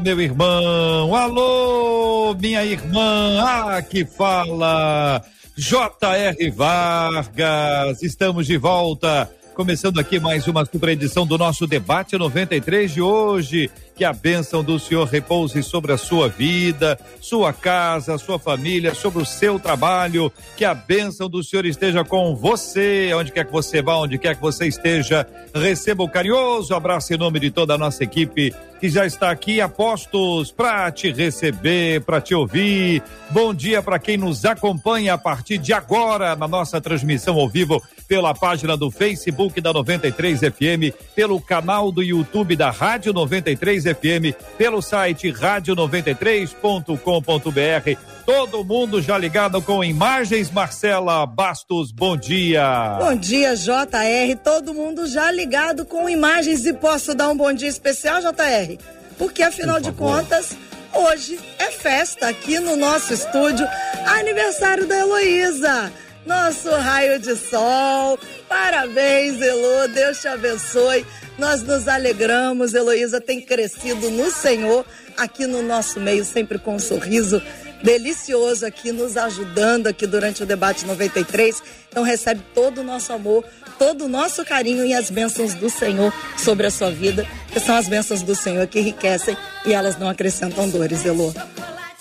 meu irmão, alô, minha irmã, ah, que fala, J.R. Vargas, estamos de volta, começando aqui mais uma super edição do nosso debate 93 de hoje. Que a bênção do Senhor repouse sobre a sua vida, sua casa, sua família, sobre o seu trabalho. Que a bênção do Senhor esteja com você, onde quer que você vá, onde quer que você esteja. Receba o carinhoso abraço em nome de toda a nossa equipe que já está aqui apostos para te receber, para te ouvir. Bom dia para quem nos acompanha a partir de agora na nossa transmissão ao vivo pela página do Facebook da 93 FM, pelo canal do YouTube da Rádio 93 FM, pelo site rádio93.com.br. Todo mundo já ligado com imagens. Marcela Bastos, bom dia. Bom dia, JR. Todo mundo já ligado com imagens e posso dar um bom dia especial, JR? Porque afinal de contas, hoje é festa aqui no nosso estúdio, aniversário da Heloísa nosso raio de sol. Parabéns, Elo, Deus te abençoe. Nós nos alegramos, Heloísa tem crescido no Senhor, aqui no nosso meio, sempre com um sorriso delicioso aqui, nos ajudando aqui durante o debate 93. Então recebe todo o nosso amor, todo o nosso carinho e as bênçãos do Senhor sobre a sua vida, que são as bênçãos do Senhor que enriquecem e elas não acrescentam dores, Elô.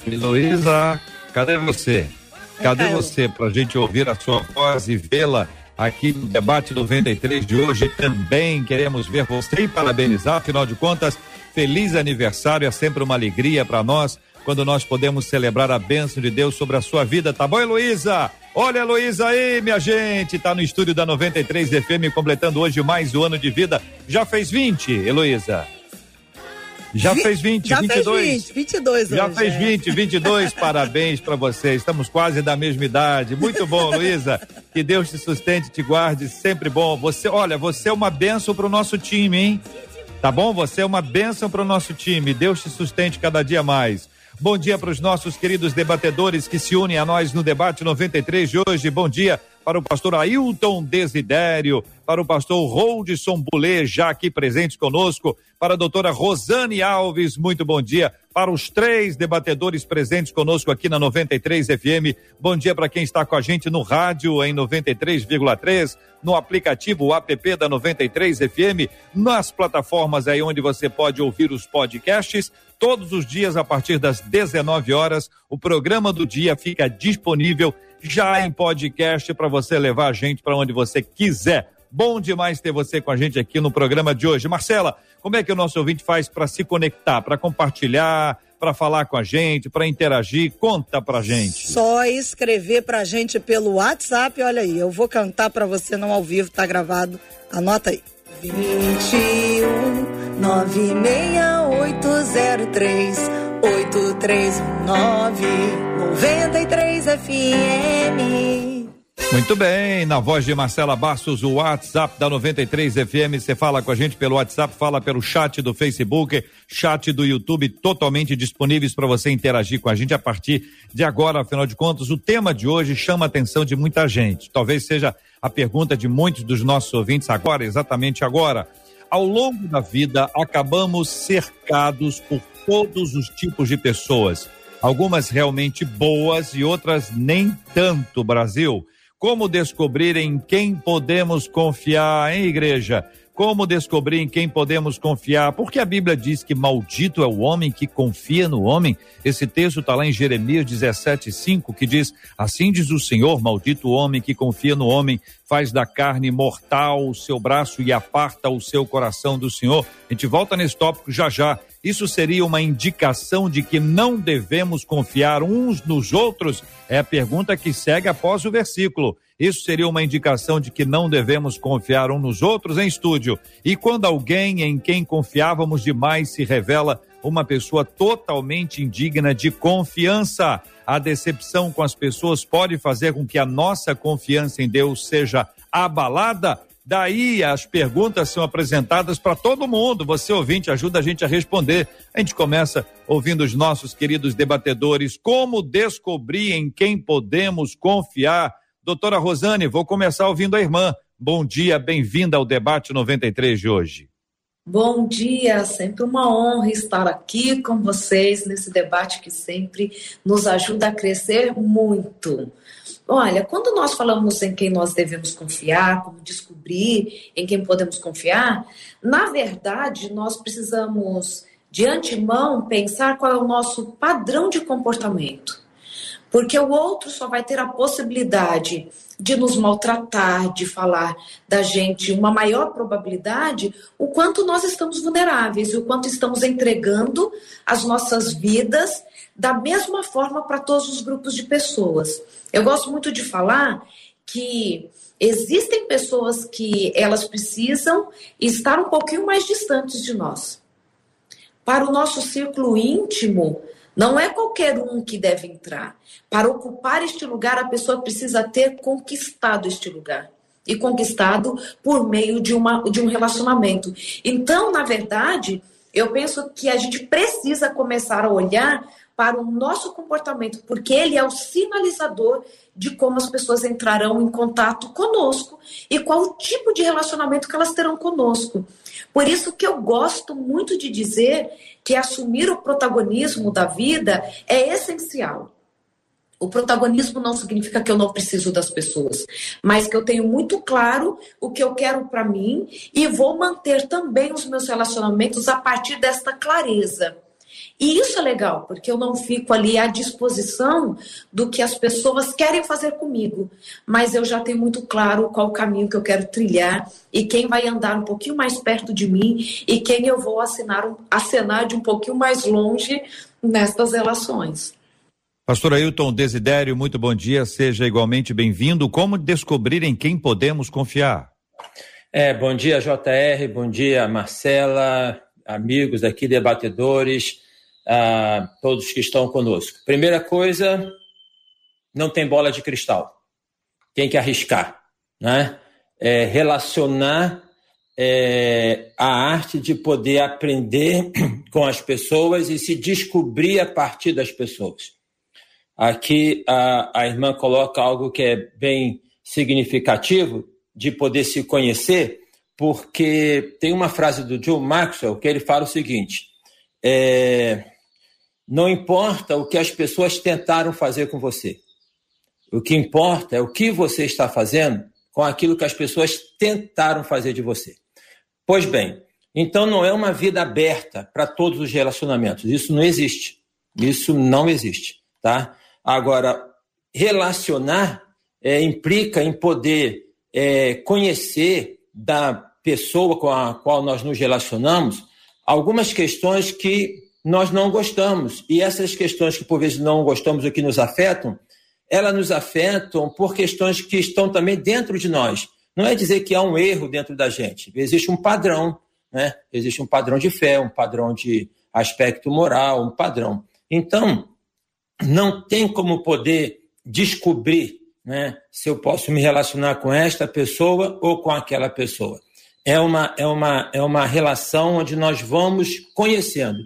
Heloísa, cadê você? Cadê é. você para a gente ouvir a sua voz e vê-la aqui no debate 93 de hoje? Também queremos ver você e parabenizar, afinal de contas, feliz aniversário, é sempre uma alegria para nós quando nós podemos celebrar a bênção de Deus sobre a sua vida, tá bom, Heloísa? Olha, Heloísa aí, minha gente, tá no estúdio da 93 FM, completando hoje mais um ano de vida. Já fez 20, Heloísa? Já Vi, fez 20, já 22. Fez 20, 22 Já hoje, fez é. 20, 22. Parabéns para você. Estamos quase da mesma idade. Muito bom, Luísa. Que Deus te sustente, te guarde. Sempre bom. Você, olha, você é uma benção para o nosso time, hein? Tá bom? Você é uma benção para o nosso time. Deus te sustente cada dia mais. Bom dia para os nossos queridos debatedores que se unem a nós no debate 93 de hoje. Bom dia para o pastor Ailton Desidério, para o pastor Roldson Bulê, já aqui presentes conosco, para a doutora Rosane Alves, muito bom dia. Para os três debatedores presentes conosco aqui na 93 FM, bom dia para quem está com a gente no rádio em 93,3, no aplicativo app da 93 FM, nas plataformas aí onde você pode ouvir os podcasts. Todos os dias, a partir das 19 horas, o programa do dia fica disponível já em podcast para você levar a gente para onde você quiser. Bom demais ter você com a gente aqui no programa de hoje. Marcela, como é que o nosso ouvinte faz para se conectar, para compartilhar, para falar com a gente, para interagir? Conta pra gente. Só escrever pra gente pelo WhatsApp, olha aí, eu vou cantar para você não ao vivo, tá gravado. Anota aí. 21 96803 8319 93 FM. Muito bem, na voz de Marcela Bastos, o WhatsApp da 93 FM, você fala com a gente pelo WhatsApp, fala pelo chat do Facebook, chat do YouTube, totalmente disponíveis para você interagir com a gente a partir de agora, afinal de contas, o tema de hoje chama a atenção de muita gente. Talvez seja a pergunta de muitos dos nossos ouvintes agora, exatamente agora. Ao longo da vida, acabamos cercados por todos os tipos de pessoas, algumas realmente boas e outras nem tanto, Brasil. Como descobrir em quem podemos confiar, hein, igreja? Como descobrir em quem podemos confiar? Porque a Bíblia diz que maldito é o homem que confia no homem. Esse texto está lá em Jeremias 17,5, que diz: Assim diz o Senhor, maldito o homem que confia no homem, faz da carne mortal o seu braço e aparta o seu coração do Senhor. A gente volta nesse tópico já já. Isso seria uma indicação de que não devemos confiar uns nos outros? É a pergunta que segue após o versículo. Isso seria uma indicação de que não devemos confiar uns nos outros em estúdio. E quando alguém em quem confiávamos demais se revela uma pessoa totalmente indigna de confiança. A decepção com as pessoas pode fazer com que a nossa confiança em Deus seja abalada. Daí as perguntas são apresentadas para todo mundo. Você ouvinte ajuda a gente a responder. A gente começa ouvindo os nossos queridos debatedores. Como descobrir em quem podemos confiar? Doutora Rosane, vou começar ouvindo a irmã. Bom dia, bem-vinda ao debate 93 de hoje. Bom dia, sempre uma honra estar aqui com vocês nesse debate que sempre nos ajuda a crescer muito. Olha, quando nós falamos em quem nós devemos confiar, como descobrir em quem podemos confiar, na verdade nós precisamos de antemão pensar qual é o nosso padrão de comportamento. Porque o outro só vai ter a possibilidade de nos maltratar, de falar da gente, uma maior probabilidade, o quanto nós estamos vulneráveis o quanto estamos entregando as nossas vidas da mesma forma para todos os grupos de pessoas. Eu gosto muito de falar que existem pessoas que elas precisam estar um pouquinho mais distantes de nós. Para o nosso círculo íntimo, não é qualquer um que deve entrar. Para ocupar este lugar, a pessoa precisa ter conquistado este lugar. E conquistado por meio de, uma, de um relacionamento. Então, na verdade, eu penso que a gente precisa começar a olhar para o nosso comportamento, porque ele é o sinalizador de como as pessoas entrarão em contato conosco e qual o tipo de relacionamento que elas terão conosco. Por isso que eu gosto muito de dizer que assumir o protagonismo da vida é essencial. O protagonismo não significa que eu não preciso das pessoas, mas que eu tenho muito claro o que eu quero para mim e vou manter também os meus relacionamentos a partir desta clareza. E isso é legal, porque eu não fico ali à disposição do que as pessoas querem fazer comigo, mas eu já tenho muito claro qual o caminho que eu quero trilhar e quem vai andar um pouquinho mais perto de mim e quem eu vou assinar, acenar de um pouquinho mais longe nestas relações. Pastor Ailton Desidério, muito bom dia, seja igualmente bem-vindo. Como descobrir em quem podemos confiar? É, bom dia, JR, bom dia, Marcela, amigos aqui, debatedores a todos que estão conosco. Primeira coisa, não tem bola de cristal. Tem que arriscar, né? É, relacionar é, a arte de poder aprender com as pessoas e se descobrir a partir das pessoas. Aqui a, a irmã coloca algo que é bem significativo de poder se conhecer, porque tem uma frase do John Maxwell que ele fala o seguinte: é, não importa o que as pessoas tentaram fazer com você. O que importa é o que você está fazendo com aquilo que as pessoas tentaram fazer de você. Pois bem, então não é uma vida aberta para todos os relacionamentos. Isso não existe. Isso não existe, tá? Agora, relacionar é, implica em poder é, conhecer da pessoa com a qual nós nos relacionamos algumas questões que nós não gostamos. E essas questões que por vezes não gostamos ou que nos afetam, elas nos afetam por questões que estão também dentro de nós. Não é dizer que há um erro dentro da gente. Existe um padrão, né? Existe um padrão de fé, um padrão de aspecto moral, um padrão. Então, não tem como poder descobrir né, se eu posso me relacionar com esta pessoa ou com aquela pessoa. É uma, é uma, é uma relação onde nós vamos conhecendo.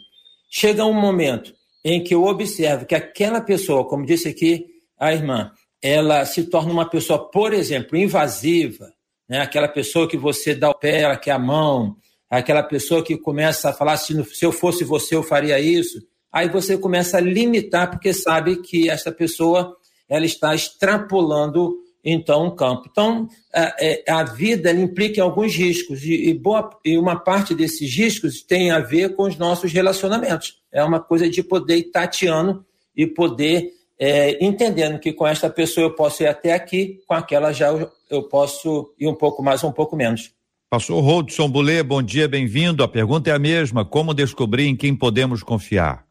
Chega um momento em que eu observo que aquela pessoa, como disse aqui a irmã, ela se torna uma pessoa, por exemplo, invasiva, né? aquela pessoa que você dá o pé, ela quer a mão, aquela pessoa que começa a falar se, se eu fosse você eu faria isso, aí você começa a limitar porque sabe que essa pessoa ela está extrapolando então um campo. Então a, é, a vida implica em alguns riscos e, boa, e uma parte desses riscos tem a ver com os nossos relacionamentos. É uma coisa de poder ir tateando e poder é, entendendo que com esta pessoa eu posso ir até aqui, com aquela já eu, eu posso ir um pouco mais ou um pouco menos. Pastor Rodson Bulê, bom dia, bem-vindo. A pergunta é a mesma: como descobrir em quem podemos confiar?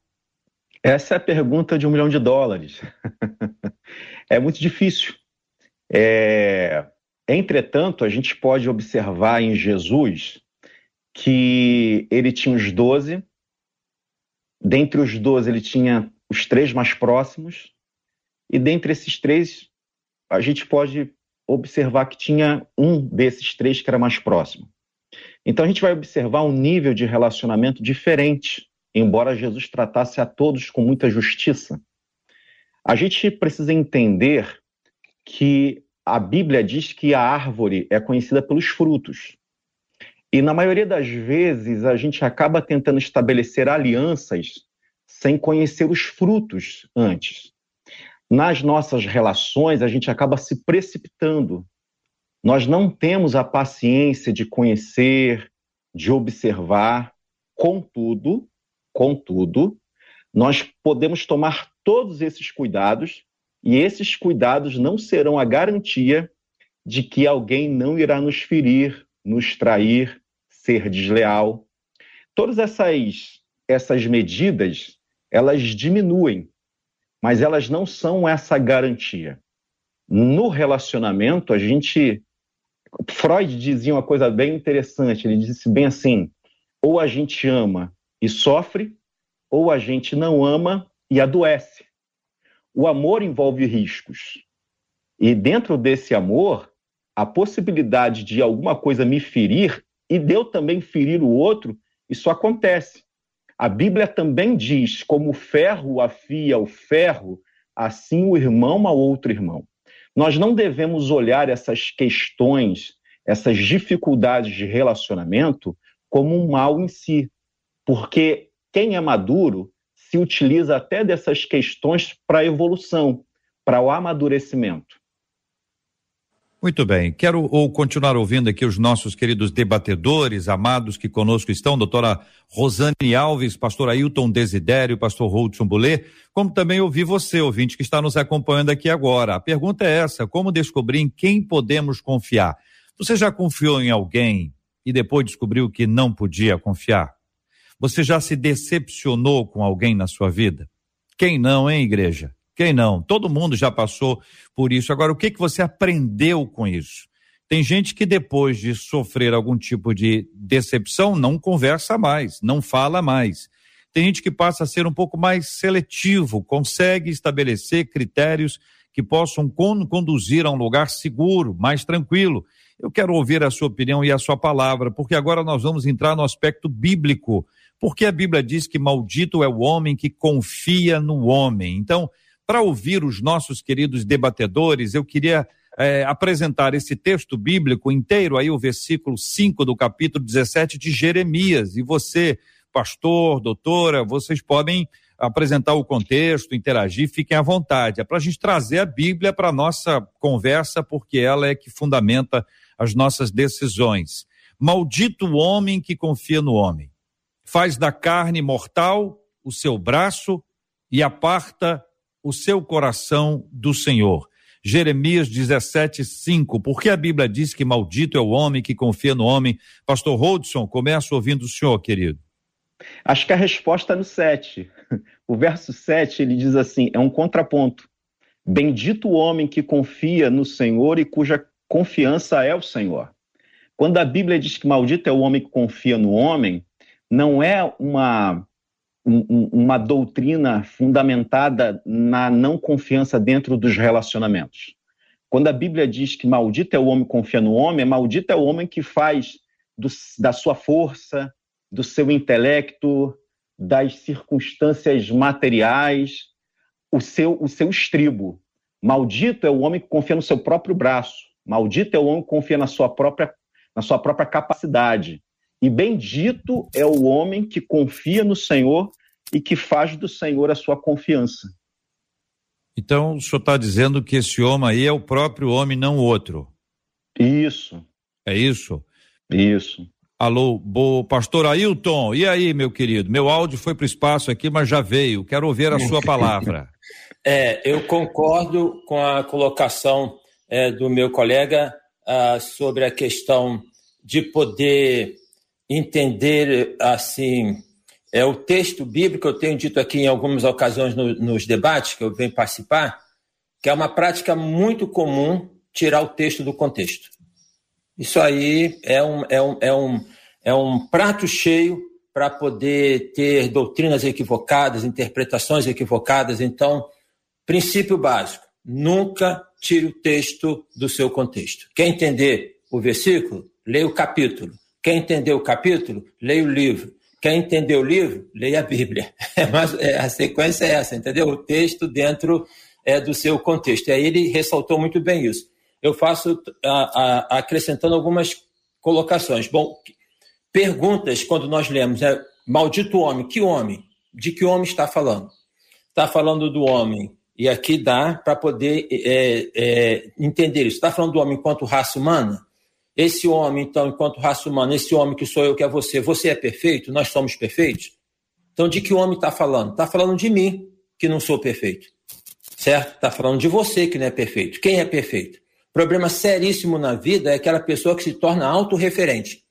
Essa é a pergunta de um milhão de dólares. é muito difícil. É... Entretanto, a gente pode observar em Jesus que ele tinha os doze, Dentre os doze, ele tinha os três mais próximos, e dentre esses três, a gente pode observar que tinha um desses três que era mais próximo. Então a gente vai observar um nível de relacionamento diferente, embora Jesus tratasse a todos com muita justiça. A gente precisa entender que a Bíblia diz que a árvore é conhecida pelos frutos. E na maioria das vezes a gente acaba tentando estabelecer alianças sem conhecer os frutos antes. Nas nossas relações, a gente acaba se precipitando. Nós não temos a paciência de conhecer, de observar. Contudo, contudo, nós podemos tomar todos esses cuidados e esses cuidados não serão a garantia de que alguém não irá nos ferir, nos trair, ser desleal. Todas essas essas medidas, elas diminuem, mas elas não são essa garantia. No relacionamento, a gente Freud dizia uma coisa bem interessante, ele disse bem assim: ou a gente ama e sofre, ou a gente não ama e adoece. O amor envolve riscos. E dentro desse amor, a possibilidade de alguma coisa me ferir e de eu também ferir o outro, isso acontece. A Bíblia também diz: como o ferro afia o ferro, assim o irmão a outro irmão. Nós não devemos olhar essas questões, essas dificuldades de relacionamento, como um mal em si, porque quem é maduro se utiliza até dessas questões para a evolução, para o amadurecimento. Muito bem, quero ou continuar ouvindo aqui os nossos queridos debatedores, amados que conosco estão, doutora Rosane Alves, pastor Ailton Desidério, pastor Hudson Bulê, como também ouvir você, ouvinte, que está nos acompanhando aqui agora. A pergunta é essa, como descobrir em quem podemos confiar? Você já confiou em alguém e depois descobriu que não podia confiar? Você já se decepcionou com alguém na sua vida? Quem não, hein, igreja? Quem não? Todo mundo já passou por isso. Agora, o que, que você aprendeu com isso? Tem gente que depois de sofrer algum tipo de decepção não conversa mais, não fala mais. Tem gente que passa a ser um pouco mais seletivo, consegue estabelecer critérios que possam conduzir a um lugar seguro, mais tranquilo. Eu quero ouvir a sua opinião e a sua palavra, porque agora nós vamos entrar no aspecto bíblico porque a Bíblia diz que maldito é o homem que confia no homem. Então, para ouvir os nossos queridos debatedores, eu queria é, apresentar esse texto bíblico inteiro, aí o versículo 5 do capítulo 17 de Jeremias. E você, pastor, doutora, vocês podem apresentar o contexto, interagir, fiquem à vontade. É para a gente trazer a Bíblia para a nossa conversa, porque ela é que fundamenta as nossas decisões. Maldito o homem que confia no homem faz da carne mortal o seu braço e aparta o seu coração do Senhor. Jeremias 17, 5. Porque a Bíblia diz que maldito é o homem que confia no homem? Pastor Rodson, começo ouvindo o senhor, querido. Acho que a resposta é no 7. O verso 7 ele diz assim: é um contraponto. Bendito o homem que confia no Senhor e cuja confiança é o Senhor. Quando a Bíblia diz que maldito é o homem que confia no homem, não é uma, uma doutrina fundamentada na não confiança dentro dos relacionamentos. Quando a Bíblia diz que maldito é o homem que confia no homem, maldito é o homem que faz do, da sua força, do seu intelecto, das circunstâncias materiais, o seu, o seu estribo. Maldito é o homem que confia no seu próprio braço. Maldito é o homem que confia na sua própria, na sua própria capacidade. E bendito é o homem que confia no Senhor e que faz do Senhor a sua confiança. Então, o senhor está dizendo que esse homem aí é o próprio homem, não o outro. Isso. É isso? Isso. Alô, bo, pastor Ailton, e aí, meu querido? Meu áudio foi para o espaço aqui, mas já veio. Quero ouvir a sua palavra. É, eu concordo com a colocação é, do meu colega ah, sobre a questão de poder entender assim é o texto bíblico eu tenho dito aqui em algumas ocasiões no, nos debates que eu venho participar que é uma prática muito comum tirar o texto do contexto isso aí é um, é um, é um, é um prato cheio para poder ter doutrinas equivocadas, interpretações equivocadas. Então, princípio básico: nunca tire o texto do seu contexto. Quer entender o versículo? Leia o capítulo. Quer entender o capítulo? Leia o livro. Quer entender o livro? Leia a Bíblia. Mas é, a sequência é essa, entendeu? O texto dentro é, do seu contexto. E aí ele ressaltou muito bem isso. Eu faço a, a, acrescentando algumas colocações. Bom, perguntas quando nós lemos, é maldito homem, que homem? De que homem está falando? Está falando do homem, e aqui dá para poder é, é, entender isso. Está falando do homem enquanto raça humana? Esse homem, então, enquanto raça humana, esse homem que sou eu, que é você, você é perfeito? Nós somos perfeitos? Então, de que homem está falando? Está falando de mim, que não sou perfeito. Certo? Está falando de você, que não é perfeito. Quem é perfeito? Problema seríssimo na vida é aquela pessoa que se torna autorreferente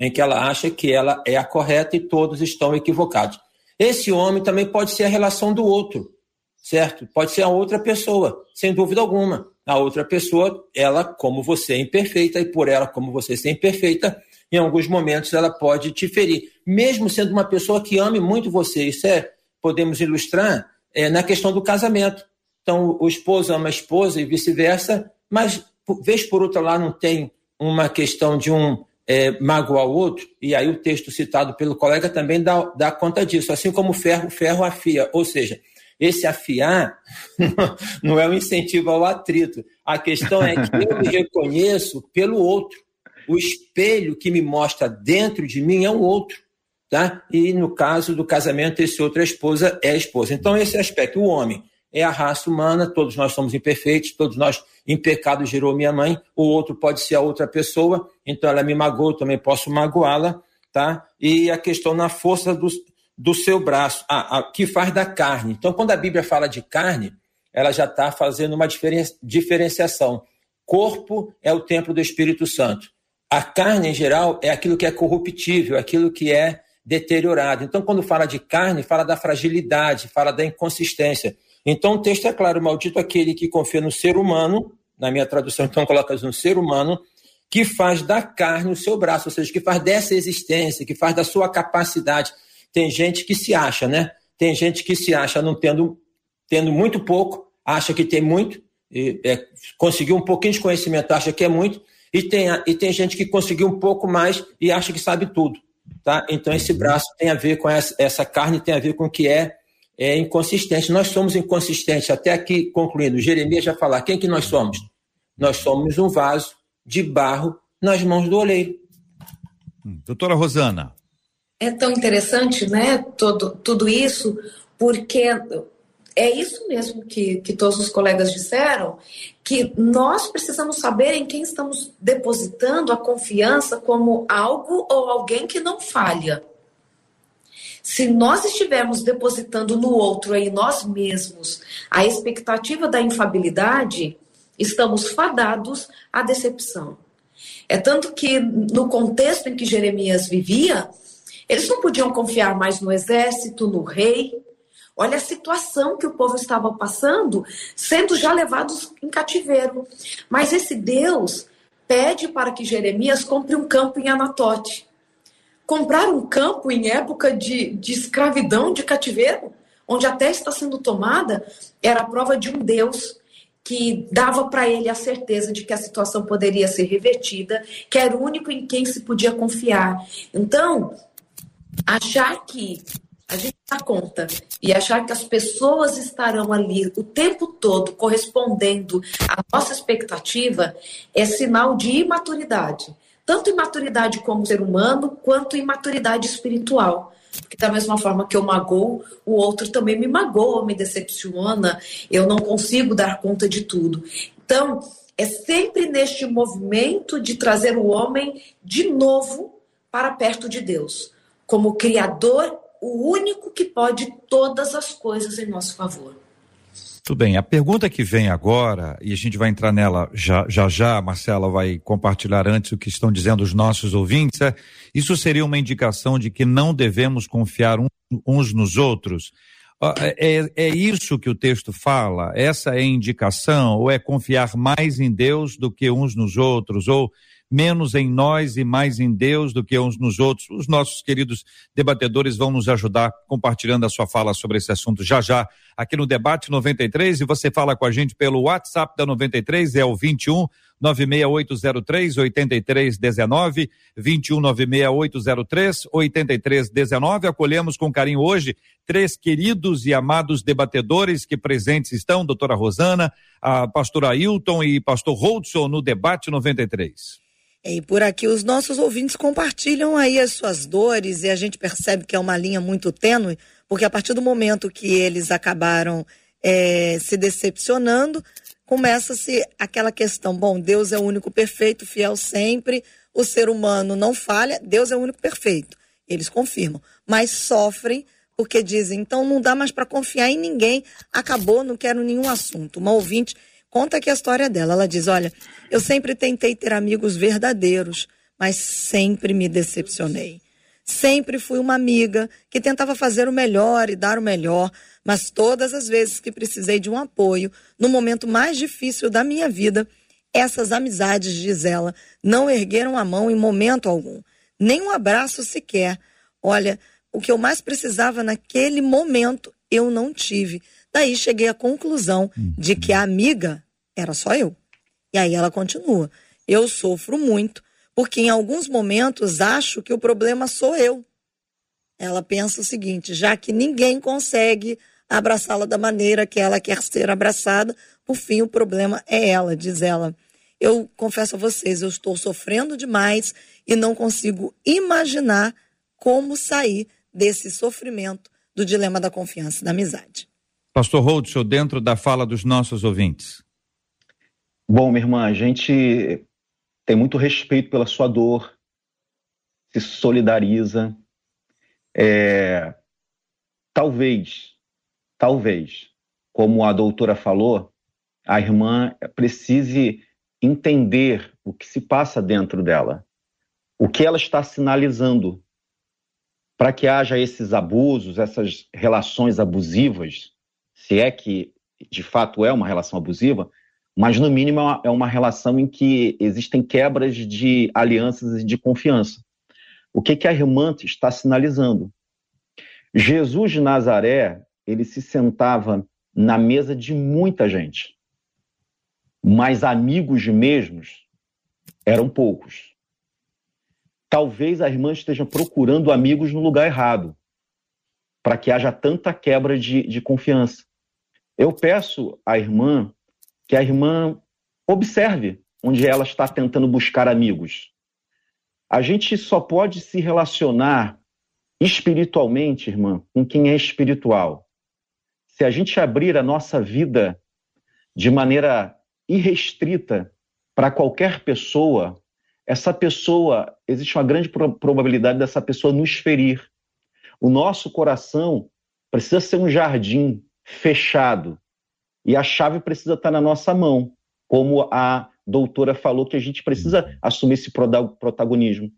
em que ela acha que ela é a correta e todos estão equivocados. Esse homem também pode ser a relação do outro, certo? Pode ser a outra pessoa, sem dúvida alguma. A outra pessoa, ela, como você é imperfeita, e por ela, como você ser imperfeita, em alguns momentos ela pode te ferir. Mesmo sendo uma pessoa que ame muito você, isso é, podemos ilustrar é, na questão do casamento. Então, o esposo ama a esposa e vice-versa, mas, vez por outra lá, não tem uma questão de um é, magoar o outro, e aí o texto citado pelo colega também dá, dá conta disso, assim como ferro, ferro afia, ou seja, esse afiar não é um incentivo ao atrito. A questão é que eu me reconheço pelo outro. O espelho que me mostra dentro de mim é um outro. Tá? E no caso do casamento, esse outro é esposa é a esposa. Então, esse aspecto, o homem é a raça humana, todos nós somos imperfeitos, todos nós em pecado gerou minha mãe, o outro pode ser a outra pessoa, então ela me magoou, também posso magoá-la, tá? E a questão na força do, do seu braço, a, a, que faz da carne. Então, quando a Bíblia fala de carne, ela já está fazendo uma diferen, diferenciação. Corpo é o templo do Espírito Santo. A carne, em geral, é aquilo que é corruptível, aquilo que é deteriorado. Então, quando fala de carne, fala da fragilidade, fala da inconsistência. Então o texto é claro: maldito aquele que confia no ser humano, na minha tradução, então coloca no ser humano, que faz da carne o seu braço, ou seja, que faz dessa existência, que faz da sua capacidade. Tem gente que se acha, né? Tem gente que se acha não tendo, tendo muito pouco, acha que tem muito, e, é, conseguiu um pouquinho de conhecimento, acha que é muito, e tem, e tem gente que conseguiu um pouco mais e acha que sabe tudo. Tá? Então, esse braço tem a ver com essa, essa carne, tem a ver com o que é é inconsistente. Nós somos inconsistentes. Até aqui, concluindo, Jeremias já falar, quem que nós somos? Nós somos um vaso de barro nas mãos do oleiro. Doutora Rosana. É tão interessante, né, todo, tudo isso, porque é isso mesmo que, que todos os colegas disseram, que nós precisamos saber em quem estamos depositando a confiança como algo ou alguém que não falha. Se nós estivermos depositando no outro e nós mesmos a expectativa da infabilidade, estamos fadados à decepção. É tanto que no contexto em que Jeremias vivia, eles não podiam confiar mais no exército, no rei. Olha a situação que o povo estava passando, sendo já levados em cativeiro. Mas esse Deus pede para que Jeremias compre um campo em Anatote. Comprar um campo em época de, de escravidão, de cativeiro, onde a terra está sendo tomada, era a prova de um Deus que dava para ele a certeza de que a situação poderia ser revertida, que era o único em quem se podia confiar. Então, achar que a gente dá conta e achar que as pessoas estarão ali o tempo todo correspondendo à nossa expectativa é sinal de imaturidade tanto imaturidade como ser humano, quanto imaturidade espiritual. Porque da mesma forma que eu magoo, o outro também me magoa, me decepciona, eu não consigo dar conta de tudo. Então, é sempre neste movimento de trazer o homem de novo para perto de Deus, como Criador, o único que pode todas as coisas em nosso favor. Tudo bem. A pergunta que vem agora, e a gente vai entrar nela já já, já Marcela vai compartilhar antes o que estão dizendo os nossos ouvintes, é, isso seria uma indicação de que não devemos confiar uns nos outros? É, é, é isso que o texto fala? Essa é a indicação? Ou é confiar mais em Deus do que uns nos outros? Ou menos em nós e mais em Deus do que uns nos outros. Os nossos queridos debatedores vão nos ajudar compartilhando a sua fala sobre esse assunto já já aqui no debate 93 e você fala com a gente pelo WhatsApp da 93 é o 21 96803 8319 21 96803 8319. Acolhemos com carinho hoje três queridos e amados debatedores que presentes estão, doutora Rosana, a pastora Ailton e pastor Holdson no debate 93. E por aqui os nossos ouvintes compartilham aí as suas dores e a gente percebe que é uma linha muito tênue, porque a partir do momento que eles acabaram é, se decepcionando, começa-se aquela questão: bom, Deus é o único perfeito, fiel sempre, o ser humano não falha, Deus é o único perfeito. Eles confirmam, mas sofrem porque dizem, então não dá mais para confiar em ninguém, acabou, não quero nenhum assunto. Uma ouvinte conta aqui a história dela. Ela diz: Olha, eu sempre tentei ter amigos verdadeiros, mas sempre me decepcionei. Sempre fui uma amiga que tentava fazer o melhor e dar o melhor, mas todas as vezes que precisei de um apoio, no momento mais difícil da minha vida, essas amizades, diz ela, não ergueram a mão em momento algum, nem um abraço sequer. Olha, o que eu mais precisava naquele momento eu não tive. Daí cheguei à conclusão de que a amiga era só eu. E aí ela continua: eu sofro muito porque em alguns momentos acho que o problema sou eu. Ela pensa o seguinte: já que ninguém consegue abraçá-la da maneira que ela quer ser abraçada, por fim o problema é ela, diz ela. Eu confesso a vocês, eu estou sofrendo demais e não consigo imaginar como sair desse sofrimento do dilema da confiança e da amizade. Pastor Holdson, dentro da fala dos nossos ouvintes. Bom, minha irmã, a gente tem muito respeito pela sua dor, se solidariza. É, talvez, talvez, como a doutora falou, a irmã precise entender o que se passa dentro dela, o que ela está sinalizando, para que haja esses abusos, essas relações abusivas, se é que de fato é uma relação abusiva, mas no mínimo é uma, é uma relação em que existem quebras de alianças e de confiança. O que, que a irmã está sinalizando? Jesus de Nazaré, ele se sentava na mesa de muita gente, mas amigos mesmos eram poucos. Talvez a irmã esteja procurando amigos no lugar errado, para que haja tanta quebra de, de confiança. Eu peço à irmã que a irmã observe onde ela está tentando buscar amigos. A gente só pode se relacionar espiritualmente, irmã, com quem é espiritual. Se a gente abrir a nossa vida de maneira irrestrita para qualquer pessoa, essa pessoa, existe uma grande probabilidade dessa pessoa nos ferir. O nosso coração precisa ser um jardim fechado, e a chave precisa estar na nossa mão, como a doutora falou que a gente precisa assumir esse protagonismo.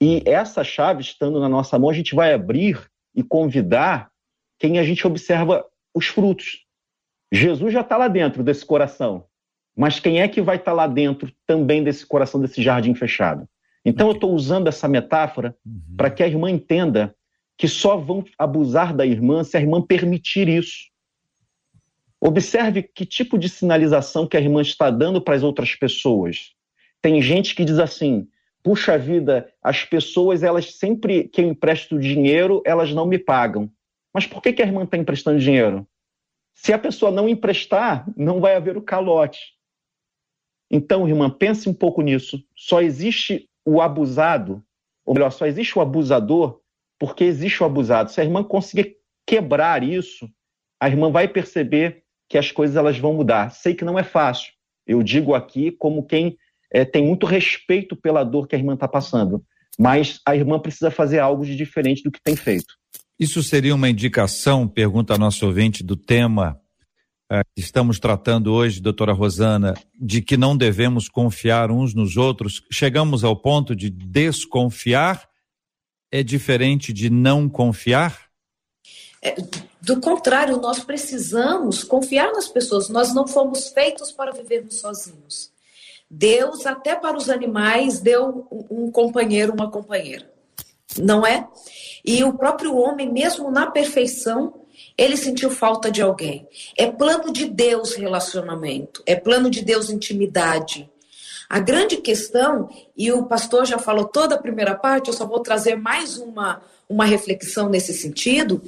E essa chave estando na nossa mão, a gente vai abrir e convidar quem a gente observa os frutos. Jesus já está lá dentro desse coração, mas quem é que vai estar tá lá dentro também desse coração, desse jardim fechado? Então eu estou usando essa metáfora uhum. para que a irmã entenda que só vão abusar da irmã se a irmã permitir isso. Observe que tipo de sinalização que a irmã está dando para as outras pessoas. Tem gente que diz assim: puxa vida, as pessoas, elas sempre que eu empresto dinheiro, elas não me pagam. Mas por que, que a irmã está emprestando dinheiro? Se a pessoa não emprestar, não vai haver o calote. Então, irmã, pense um pouco nisso. Só existe o abusado, ou melhor, só existe o abusador porque existe o abusado. Se a irmã conseguir quebrar isso, a irmã vai perceber que as coisas elas vão mudar. Sei que não é fácil. Eu digo aqui como quem é, tem muito respeito pela dor que a irmã está passando, mas a irmã precisa fazer algo de diferente do que tem feito. Isso seria uma indicação, pergunta a nosso ouvinte, do tema é, que estamos tratando hoje, doutora Rosana, de que não devemos confiar uns nos outros. Chegamos ao ponto de desconfiar? É diferente de não confiar? É, do contrário, nós precisamos confiar nas pessoas. Nós não fomos feitos para vivermos sozinhos. Deus, até para os animais, deu um companheiro, uma companheira. Não é? E o próprio homem, mesmo na perfeição, ele sentiu falta de alguém. É plano de Deus relacionamento, é plano de Deus intimidade. A grande questão, e o pastor já falou toda a primeira parte, eu só vou trazer mais uma, uma reflexão nesse sentido,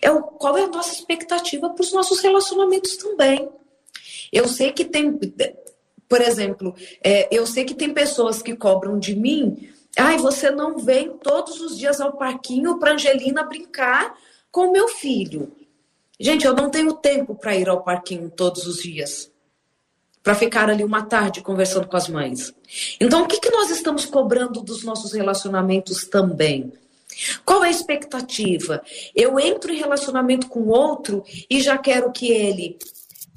é o, qual é a nossa expectativa para os nossos relacionamentos também. Eu sei que tem, por exemplo, é, eu sei que tem pessoas que cobram de mim, ai, você não vem todos os dias ao parquinho para Angelina brincar com meu filho. Gente, eu não tenho tempo para ir ao parquinho todos os dias para ficar ali uma tarde conversando com as mães. Então, o que, que nós estamos cobrando dos nossos relacionamentos também? Qual é a expectativa? Eu entro em relacionamento com outro e já quero que ele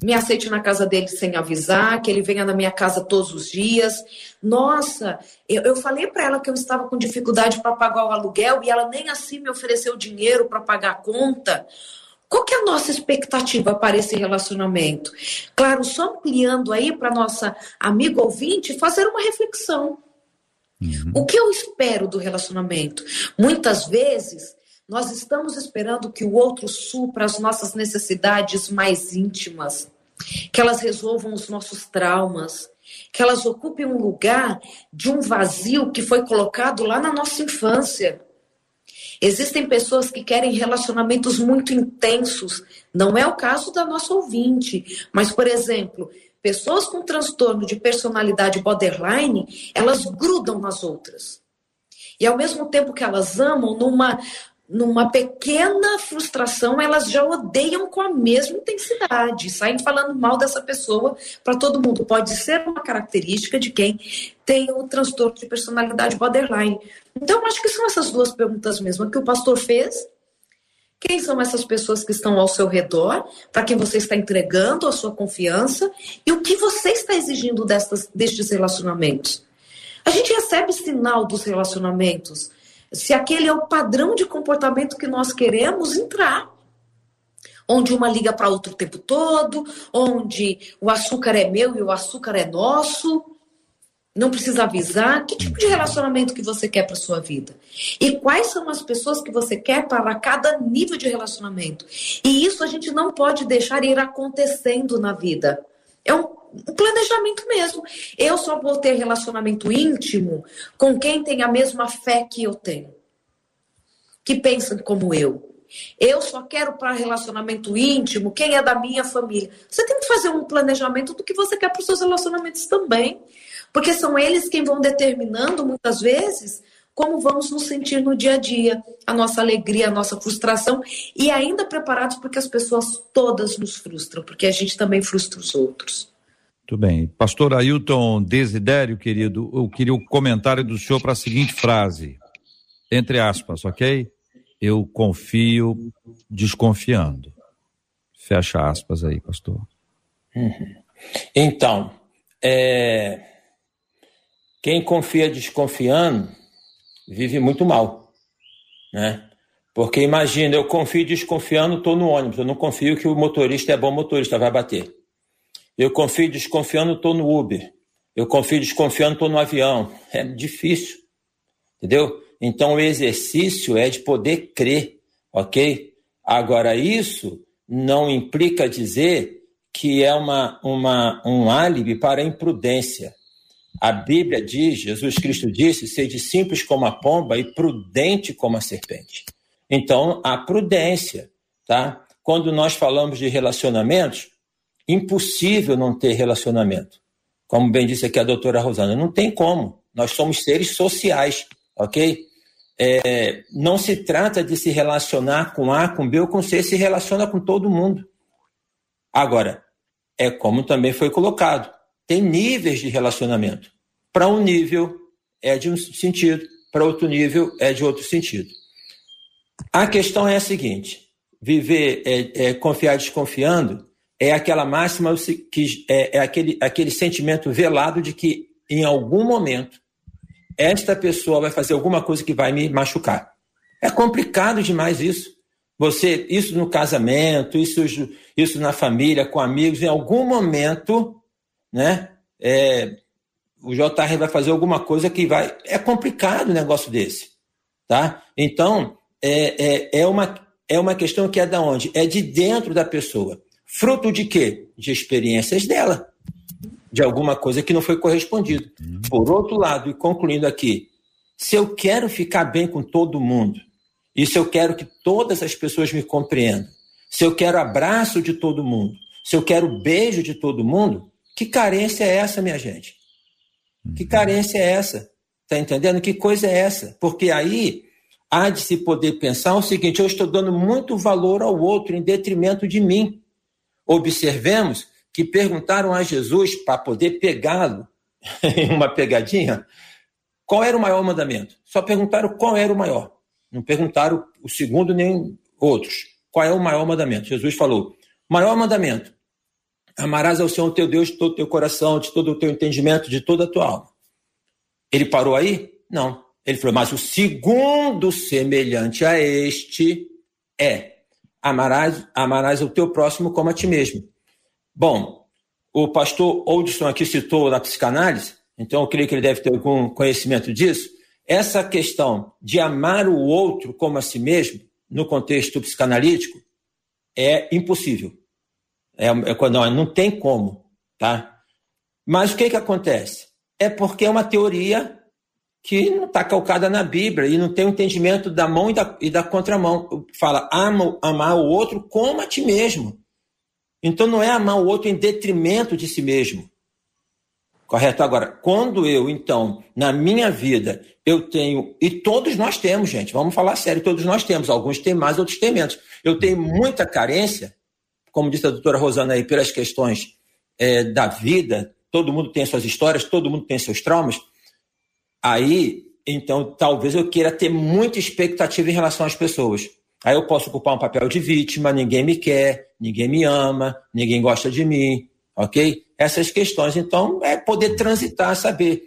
me aceite na casa dele sem avisar, que ele venha na minha casa todos os dias. Nossa, eu, eu falei para ela que eu estava com dificuldade para pagar o aluguel e ela nem assim me ofereceu dinheiro para pagar a conta. Qual que é a nossa expectativa para esse relacionamento? Claro, só ampliando aí para nossa amiga ouvinte fazer uma reflexão. Uhum. O que eu espero do relacionamento? Muitas vezes nós estamos esperando que o outro supra as nossas necessidades mais íntimas, que elas resolvam os nossos traumas, que elas ocupem um lugar de um vazio que foi colocado lá na nossa infância. Existem pessoas que querem relacionamentos muito intensos. Não é o caso da nossa ouvinte. Mas, por exemplo, pessoas com transtorno de personalidade borderline, elas grudam nas outras. E ao mesmo tempo que elas amam, numa numa pequena frustração, elas já odeiam com a mesma intensidade, saem falando mal dessa pessoa para todo mundo. Pode ser uma característica de quem tem o transtorno de personalidade borderline. Então, acho que são essas duas perguntas mesmo que o pastor fez. Quem são essas pessoas que estão ao seu redor, para quem você está entregando a sua confiança e o que você está exigindo destas, destes relacionamentos? A gente recebe sinal dos relacionamentos se aquele é o padrão de comportamento que nós queremos entrar. Onde uma liga para outro o tempo todo, onde o açúcar é meu e o açúcar é nosso. Não precisa avisar. Que tipo de relacionamento que você quer para sua vida? E quais são as pessoas que você quer para cada nível de relacionamento? E isso a gente não pode deixar ir acontecendo na vida. É um planejamento mesmo. Eu só vou ter relacionamento íntimo com quem tem a mesma fé que eu tenho, que pensam como eu. Eu só quero para relacionamento íntimo quem é da minha família. Você tem que fazer um planejamento do que você quer para os seus relacionamentos também. Porque são eles quem vão determinando, muitas vezes, como vamos nos sentir no dia a dia, a nossa alegria, a nossa frustração, e ainda preparados porque as pessoas todas nos frustram, porque a gente também frustra os outros. Muito bem. Pastor Ailton Desidério, querido, eu queria o comentário do senhor para a seguinte frase, entre aspas, ok? Eu confio desconfiando. Fecha aspas aí, pastor. Uhum. Então, é... quem confia desconfiando vive muito mal, né? Porque imagina, eu confio desconfiando, estou no ônibus, eu não confio que o motorista é bom motorista, vai bater. Eu confio desconfiando, estou no Uber. Eu confio desconfiando, estou no avião. É difícil, entendeu? Então o exercício é de poder crer, ok? Agora, isso não implica dizer que é uma, uma, um álibi para imprudência. A Bíblia diz, Jesus Cristo disse, seja simples como a pomba e prudente como a serpente. Então, a prudência, tá? Quando nós falamos de relacionamentos, impossível não ter relacionamento. Como bem disse aqui a doutora Rosana, não tem como. Nós somos seres sociais, ok? É, não se trata de se relacionar com A, com B ou com C, se relaciona com todo mundo. Agora, é como também foi colocado: tem níveis de relacionamento. Para um nível é de um sentido, para outro nível é de outro sentido. A questão é a seguinte: viver, é, é, confiar desconfiando, é aquela máxima que é, é aquele, aquele sentimento velado de que em algum momento esta pessoa vai fazer alguma coisa que vai me machucar. É complicado demais isso. Você, isso no casamento, isso, isso na família, com amigos, em algum momento, né? É, o JR vai fazer alguma coisa que vai. É complicado um negócio desse. Tá? Então, é, é, é, uma, é uma questão que é da onde? É de dentro da pessoa. Fruto de quê? De experiências dela. De alguma coisa que não foi correspondido. Por outro lado, e concluindo aqui, se eu quero ficar bem com todo mundo, e se eu quero que todas as pessoas me compreendam, se eu quero abraço de todo mundo, se eu quero beijo de todo mundo, que carência é essa, minha gente? Que uhum. carência é essa? Tá entendendo? Que coisa é essa? Porque aí há de se poder pensar o seguinte: eu estou dando muito valor ao outro em detrimento de mim. Observemos que perguntaram a Jesus para poder pegá-lo em uma pegadinha qual era o maior mandamento. Só perguntaram qual era o maior. Não perguntaram o segundo nem outros. Qual é o maior mandamento? Jesus falou: maior mandamento Amarás ao Senhor teu Deus de todo o teu coração, de todo o teu entendimento, de toda a tua alma. Ele parou aí? Não. Ele falou, mas o segundo semelhante a este é amarás, amarás o teu próximo como a ti mesmo. Bom, o pastor Oldson aqui citou na psicanálise, então eu creio que ele deve ter algum conhecimento disso. Essa questão de amar o outro como a si mesmo, no contexto psicanalítico, é impossível. É, é, não, não tem como, tá? Mas o que, que acontece? É porque é uma teoria que não está calcada na Bíblia e não tem o um entendimento da mão e da, e da contramão. Fala, ama, amar o outro como a ti mesmo. Então não é amar o outro em detrimento de si mesmo. Correto? Agora, quando eu, então, na minha vida, eu tenho, e todos nós temos, gente, vamos falar sério, todos nós temos, alguns têm mais, outros têm menos. Eu tenho muita carência, como disse a doutora Rosana aí, pelas questões é, da vida, todo mundo tem suas histórias, todo mundo tem seus traumas, aí, então, talvez eu queira ter muita expectativa em relação às pessoas. Aí eu posso ocupar um papel de vítima, ninguém me quer, ninguém me ama, ninguém gosta de mim, ok? Essas questões, então, é poder transitar, saber.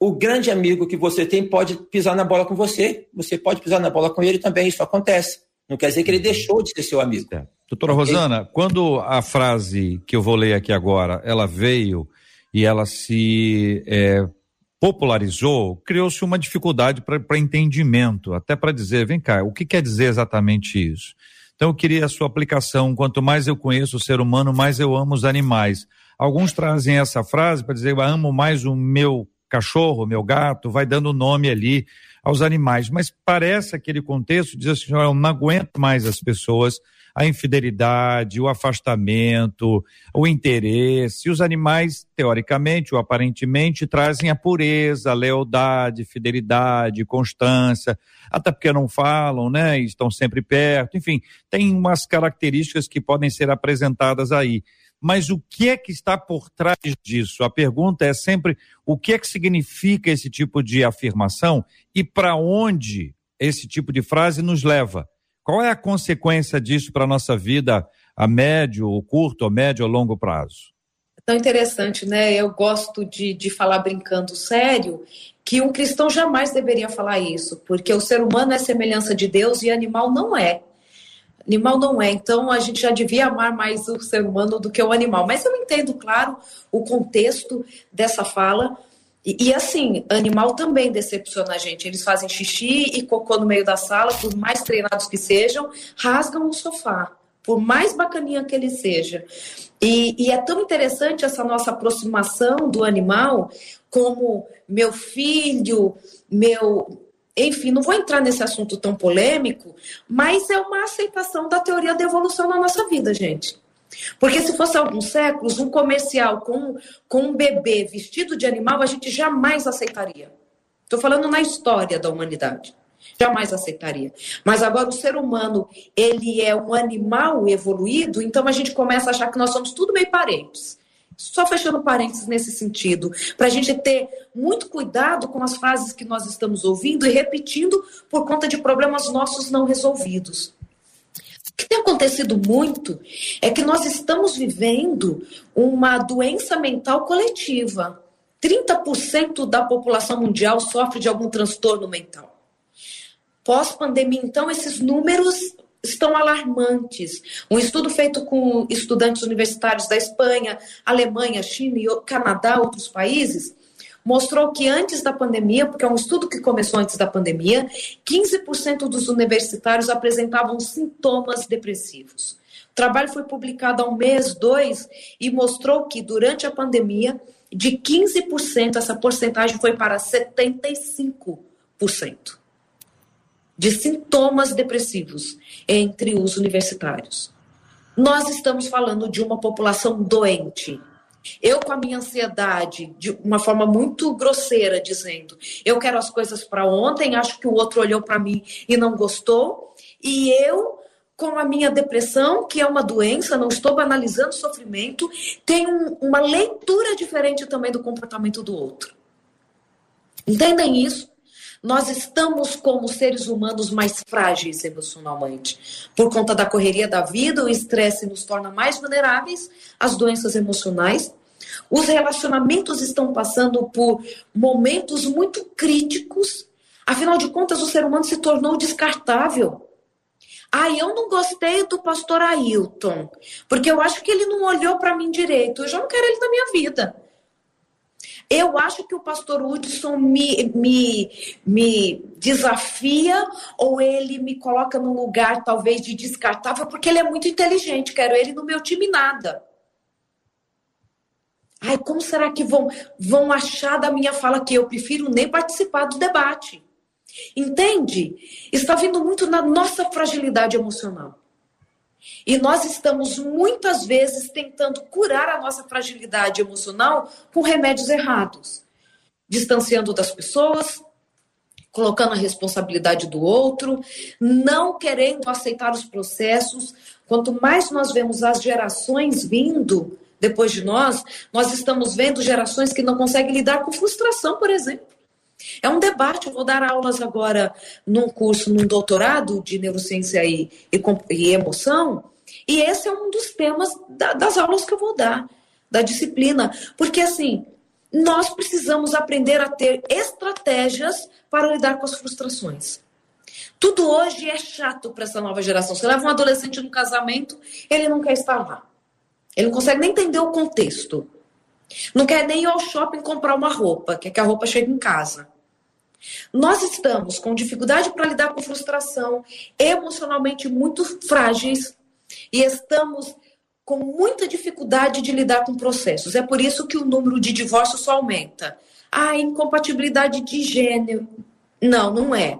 O grande amigo que você tem pode pisar na bola com você, você pode pisar na bola com ele também, isso acontece. Não quer dizer que ele uhum. deixou de ser seu amigo. Certo. Doutora Rosana, quando a frase que eu vou ler aqui agora, ela veio e ela se é, popularizou, criou-se uma dificuldade para entendimento, até para dizer, vem cá, o que quer dizer exatamente isso? Então eu queria a sua aplicação, quanto mais eu conheço o ser humano, mais eu amo os animais. Alguns trazem essa frase para dizer, eu amo mais o meu cachorro, meu gato, vai dando nome ali aos animais, mas parece aquele contexto diz assim, eu não aguento mais as pessoas a infidelidade, o afastamento, o interesse. Os animais, teoricamente ou aparentemente, trazem a pureza, a lealdade, fidelidade, constância, até porque não falam, né? Estão sempre perto. Enfim, tem umas características que podem ser apresentadas aí. Mas o que é que está por trás disso? A pergunta é sempre o que é que significa esse tipo de afirmação e para onde esse tipo de frase nos leva? Qual é a consequência disso para a nossa vida a médio, ou curto, ou médio ou longo prazo? Tão interessante, né? Eu gosto de, de falar brincando sério que um cristão jamais deveria falar isso, porque o ser humano é semelhança de Deus e animal não é. Animal não é, então a gente já devia amar mais o ser humano do que o animal. Mas eu entendo, claro, o contexto dessa fala, e, e, assim, animal também decepciona a gente. Eles fazem xixi e cocô no meio da sala, por mais treinados que sejam, rasgam o sofá, por mais bacaninha que ele seja. E, e é tão interessante essa nossa aproximação do animal como meu filho, meu. Enfim, não vou entrar nesse assunto tão polêmico, mas é uma aceitação da teoria da evolução na nossa vida, gente. Porque se fosse alguns séculos, um comercial com, com um bebê vestido de animal, a gente jamais aceitaria. Estou falando na história da humanidade. Jamais aceitaria. Mas agora o ser humano, ele é um animal evoluído, então a gente começa a achar que nós somos tudo meio parentes. Só fechando parênteses nesse sentido, para a gente ter muito cuidado com as frases que nós estamos ouvindo e repetindo por conta de problemas nossos não resolvidos. O que tem acontecido muito é que nós estamos vivendo uma doença mental coletiva. 30% da população mundial sofre de algum transtorno mental. Pós-pandemia, então, esses números estão alarmantes. Um estudo feito com estudantes universitários da Espanha, Alemanha, China, Canadá, outros países, mostrou que antes da pandemia, porque é um estudo que começou antes da pandemia, 15% dos universitários apresentavam sintomas depressivos. O trabalho foi publicado há um mês, dois, e mostrou que durante a pandemia, de 15%, essa porcentagem foi para 75% de sintomas depressivos entre os universitários. Nós estamos falando de uma população doente. Eu, com a minha ansiedade, de uma forma muito grosseira, dizendo: eu quero as coisas para ontem, acho que o outro olhou para mim e não gostou, e eu, com a minha depressão, que é uma doença, não estou banalizando sofrimento, tenho uma leitura diferente também do comportamento do outro. Entendem isso? Nós estamos como seres humanos mais frágeis emocionalmente. Por conta da correria da vida, o estresse nos torna mais vulneráveis às doenças emocionais. Os relacionamentos estão passando por momentos muito críticos. Afinal de contas, o ser humano se tornou descartável. Ah, eu não gostei do pastor Ailton, porque eu acho que ele não olhou para mim direito. Eu já não quero ele na minha vida. Eu acho que o pastor Hudson me, me, me desafia ou ele me coloca num lugar talvez de descartável, porque ele é muito inteligente, quero ele no meu time nada. Ai, como será que vão, vão achar da minha fala que eu prefiro nem participar do debate? Entende? Está vindo muito na nossa fragilidade emocional. E nós estamos muitas vezes tentando curar a nossa fragilidade emocional com remédios errados, distanciando das pessoas, colocando a responsabilidade do outro, não querendo aceitar os processos. Quanto mais nós vemos as gerações vindo depois de nós, nós estamos vendo gerações que não conseguem lidar com frustração, por exemplo. É um debate. Eu vou dar aulas agora num curso, num doutorado de neurociência e, e, e emoção, e esse é um dos temas da, das aulas que eu vou dar, da disciplina. Porque, assim, nós precisamos aprender a ter estratégias para lidar com as frustrações. Tudo hoje é chato para essa nova geração. Você leva um adolescente no casamento, ele não quer estar lá. Ele não consegue nem entender o contexto. Não quer nem ir ao shopping comprar uma roupa, quer que a roupa chegue em casa. Nós estamos com dificuldade para lidar com frustração, emocionalmente muito frágeis e estamos com muita dificuldade de lidar com processos. É por isso que o número de divórcios só aumenta. Ah, incompatibilidade de gênero. Não, não é.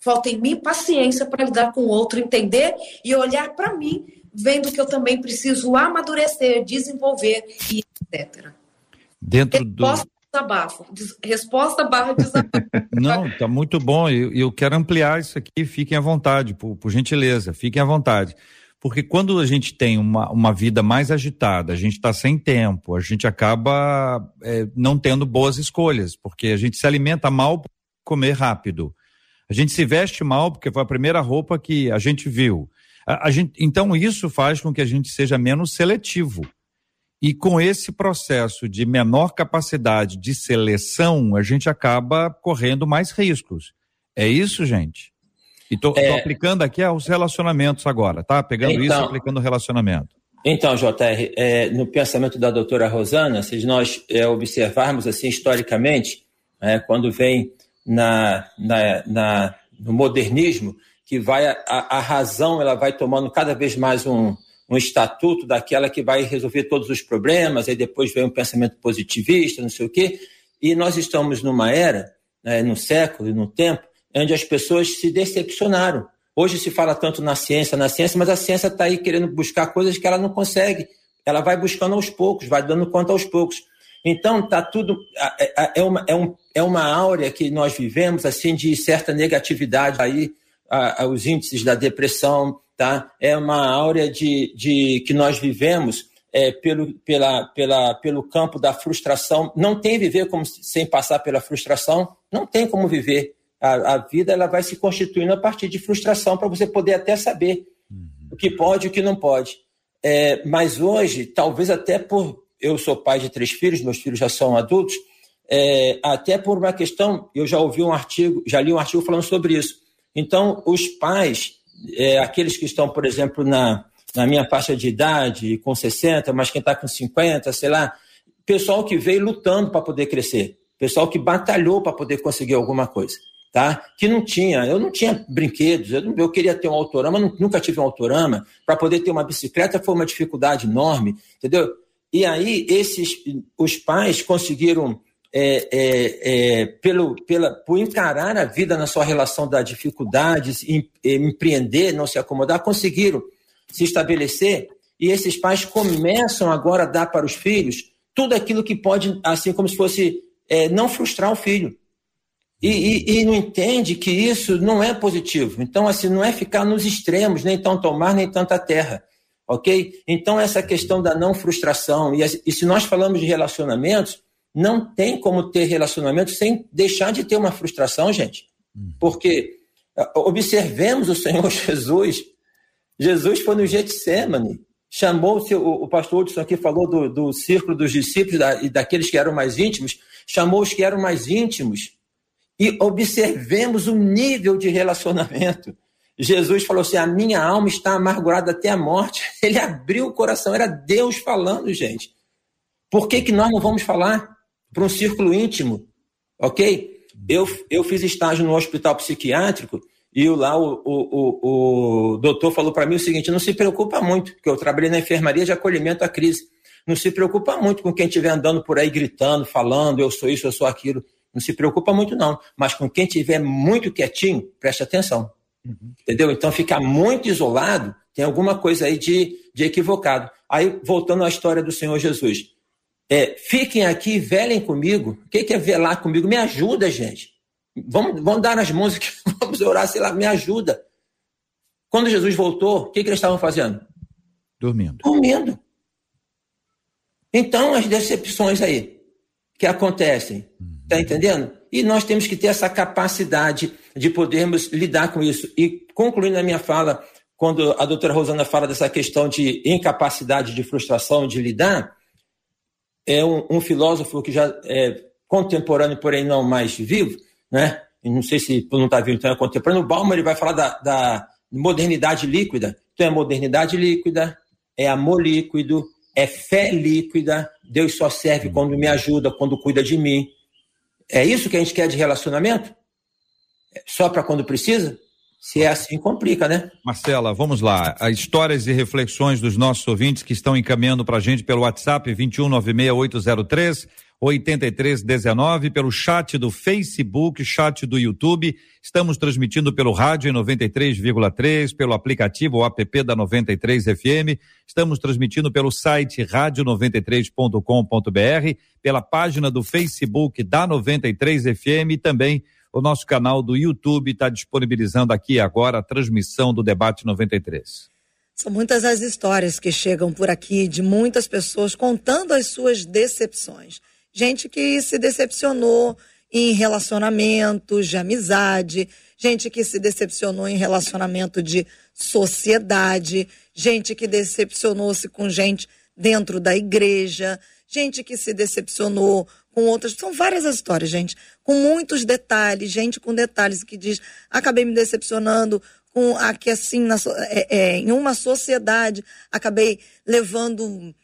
Falta em mim paciência para lidar com o outro, entender e olhar para mim, vendo que eu também preciso amadurecer, desenvolver e etc. Dentro do desabafo. Resposta barra desabafo. Não, tá muito bom. Eu, eu quero ampliar isso aqui. Fiquem à vontade, por, por gentileza. Fiquem à vontade. Porque quando a gente tem uma, uma vida mais agitada, a gente está sem tempo, a gente acaba é, não tendo boas escolhas, porque a gente se alimenta mal por comer rápido. A gente se veste mal porque foi a primeira roupa que a gente viu. A, a gente, então, isso faz com que a gente seja menos seletivo. E com esse processo de menor capacidade de seleção, a gente acaba correndo mais riscos. É isso, gente? E tô, é... tô aplicando aqui aos relacionamentos agora, tá? Pegando então, isso e aplicando o relacionamento. Então, JR, é, no pensamento da doutora Rosana, se nós é, observarmos assim historicamente, é, quando vem na, na, na, no modernismo, que vai a, a razão ela vai tomando cada vez mais um, um estatuto daquela que vai resolver todos os problemas, aí depois vem um pensamento positivista, não sei o quê. E nós estamos numa era, né, no século e no tempo, onde as pessoas se decepcionaram. Hoje se fala tanto na ciência, na ciência, mas a ciência está aí querendo buscar coisas que ela não consegue. Ela vai buscando aos poucos, vai dando conta aos poucos. Então, tá tudo. É uma, é, um, é uma áurea que nós vivemos, assim, de certa negatividade aí, a, os índices da depressão, tá? É uma áurea de, de que nós vivemos é, pelo, pela, pela, pelo campo da frustração. Não tem viver como sem passar pela frustração, não tem como viver. A, a vida ela vai se constituindo a partir de frustração para você poder até saber uhum. o que pode e o que não pode. É, mas hoje, talvez até por eu sou pai de três filhos, meus filhos já são adultos, é, até por uma questão, eu já ouvi um artigo, já li um artigo falando sobre isso. Então, os pais é, aqueles que estão, por exemplo, na, na minha faixa de idade, com 60, mas quem está com 50, sei lá, pessoal que veio lutando para poder crescer. pessoal que batalhou para poder conseguir alguma coisa, tá? Que não tinha, eu não tinha brinquedos, eu, eu queria ter um autorama, nunca tive um autorama, para poder ter uma bicicleta foi uma dificuldade enorme, entendeu? E aí esses, os pais conseguiram é, é, é, pelo, pela, por encarar a vida na sua relação da dificuldades, em, empreender, não se acomodar, conseguiram se estabelecer e esses pais começam agora a dar para os filhos tudo aquilo que pode, assim como se fosse é, não frustrar o filho. E, e, e, não entende que isso não é positivo. Então, assim, não é ficar nos extremos, nem tanto mar, nem tanta terra. Ok? Então, essa questão da não frustração. E, e se nós falamos de relacionamentos, não tem como ter relacionamento sem deixar de ter uma frustração, gente. Porque observemos o Senhor Jesus. Jesus foi no Getsemane, chamou o, o pastor Hudson aqui falou do, do círculo dos discípulos da, e daqueles que eram mais íntimos, chamou os que eram mais íntimos. E observemos o nível de relacionamento. Jesus falou assim: a minha alma está amargurada até a morte. Ele abriu o coração, era Deus falando, gente. Por que, que nós não vamos falar? Para um círculo íntimo, ok? Eu, eu fiz estágio no hospital psiquiátrico e lá o, o, o, o doutor falou para mim o seguinte: não se preocupa muito, porque eu trabalhei na enfermaria de acolhimento à crise. Não se preocupa muito com quem estiver andando por aí gritando, falando, eu sou isso, eu sou aquilo. Não se preocupa muito, não. Mas com quem estiver muito quietinho, preste atenção. Uhum. Entendeu? Então, ficar muito isolado tem alguma coisa aí de, de equivocado. Aí, voltando à história do Senhor Jesus. É, fiquem aqui, velem comigo. O que é velar comigo? Me ajuda, gente. Vamos, vamos dar nas mãos aqui, vamos orar, sei lá, me ajuda. Quando Jesus voltou, o que, que eles estavam fazendo? Dormindo. Dormindo. Então, as decepções aí que acontecem, tá uhum. entendendo? E nós temos que ter essa capacidade de podermos lidar com isso. E concluindo a minha fala, quando a doutora Rosana fala dessa questão de incapacidade de frustração de lidar, é um, um filósofo que já é contemporâneo, porém não mais vivo, né? não sei se não está vivo, então é contemporâneo. O Bauman ele vai falar da, da modernidade líquida. Então é modernidade líquida, é amor líquido, é fé líquida. Deus só serve quando me ajuda, quando cuida de mim. É isso que a gente quer de relacionamento? Só para quando precisa? Se é assim, complica, né? Marcela, vamos lá. As histórias e reflexões dos nossos ouvintes que estão encaminhando para a gente pelo WhatsApp 2196803 8319, pelo chat do Facebook, chat do YouTube. Estamos transmitindo pelo rádio em 93,3, pelo aplicativo o app da 93 FM. Estamos transmitindo pelo site rádio93.com.br, pela página do Facebook da 93 FM e também o nosso canal do YouTube está disponibilizando aqui agora a transmissão do debate 93. São muitas as histórias que chegam por aqui de muitas pessoas contando as suas decepções. Gente que se decepcionou em relacionamentos de amizade, gente que se decepcionou em relacionamento de sociedade, gente que decepcionou-se com gente dentro da igreja, gente que se decepcionou com outras. São várias as histórias, gente, com muitos detalhes, gente com detalhes que diz: acabei me decepcionando com aqui assim, na, é, é, em uma sociedade, acabei levando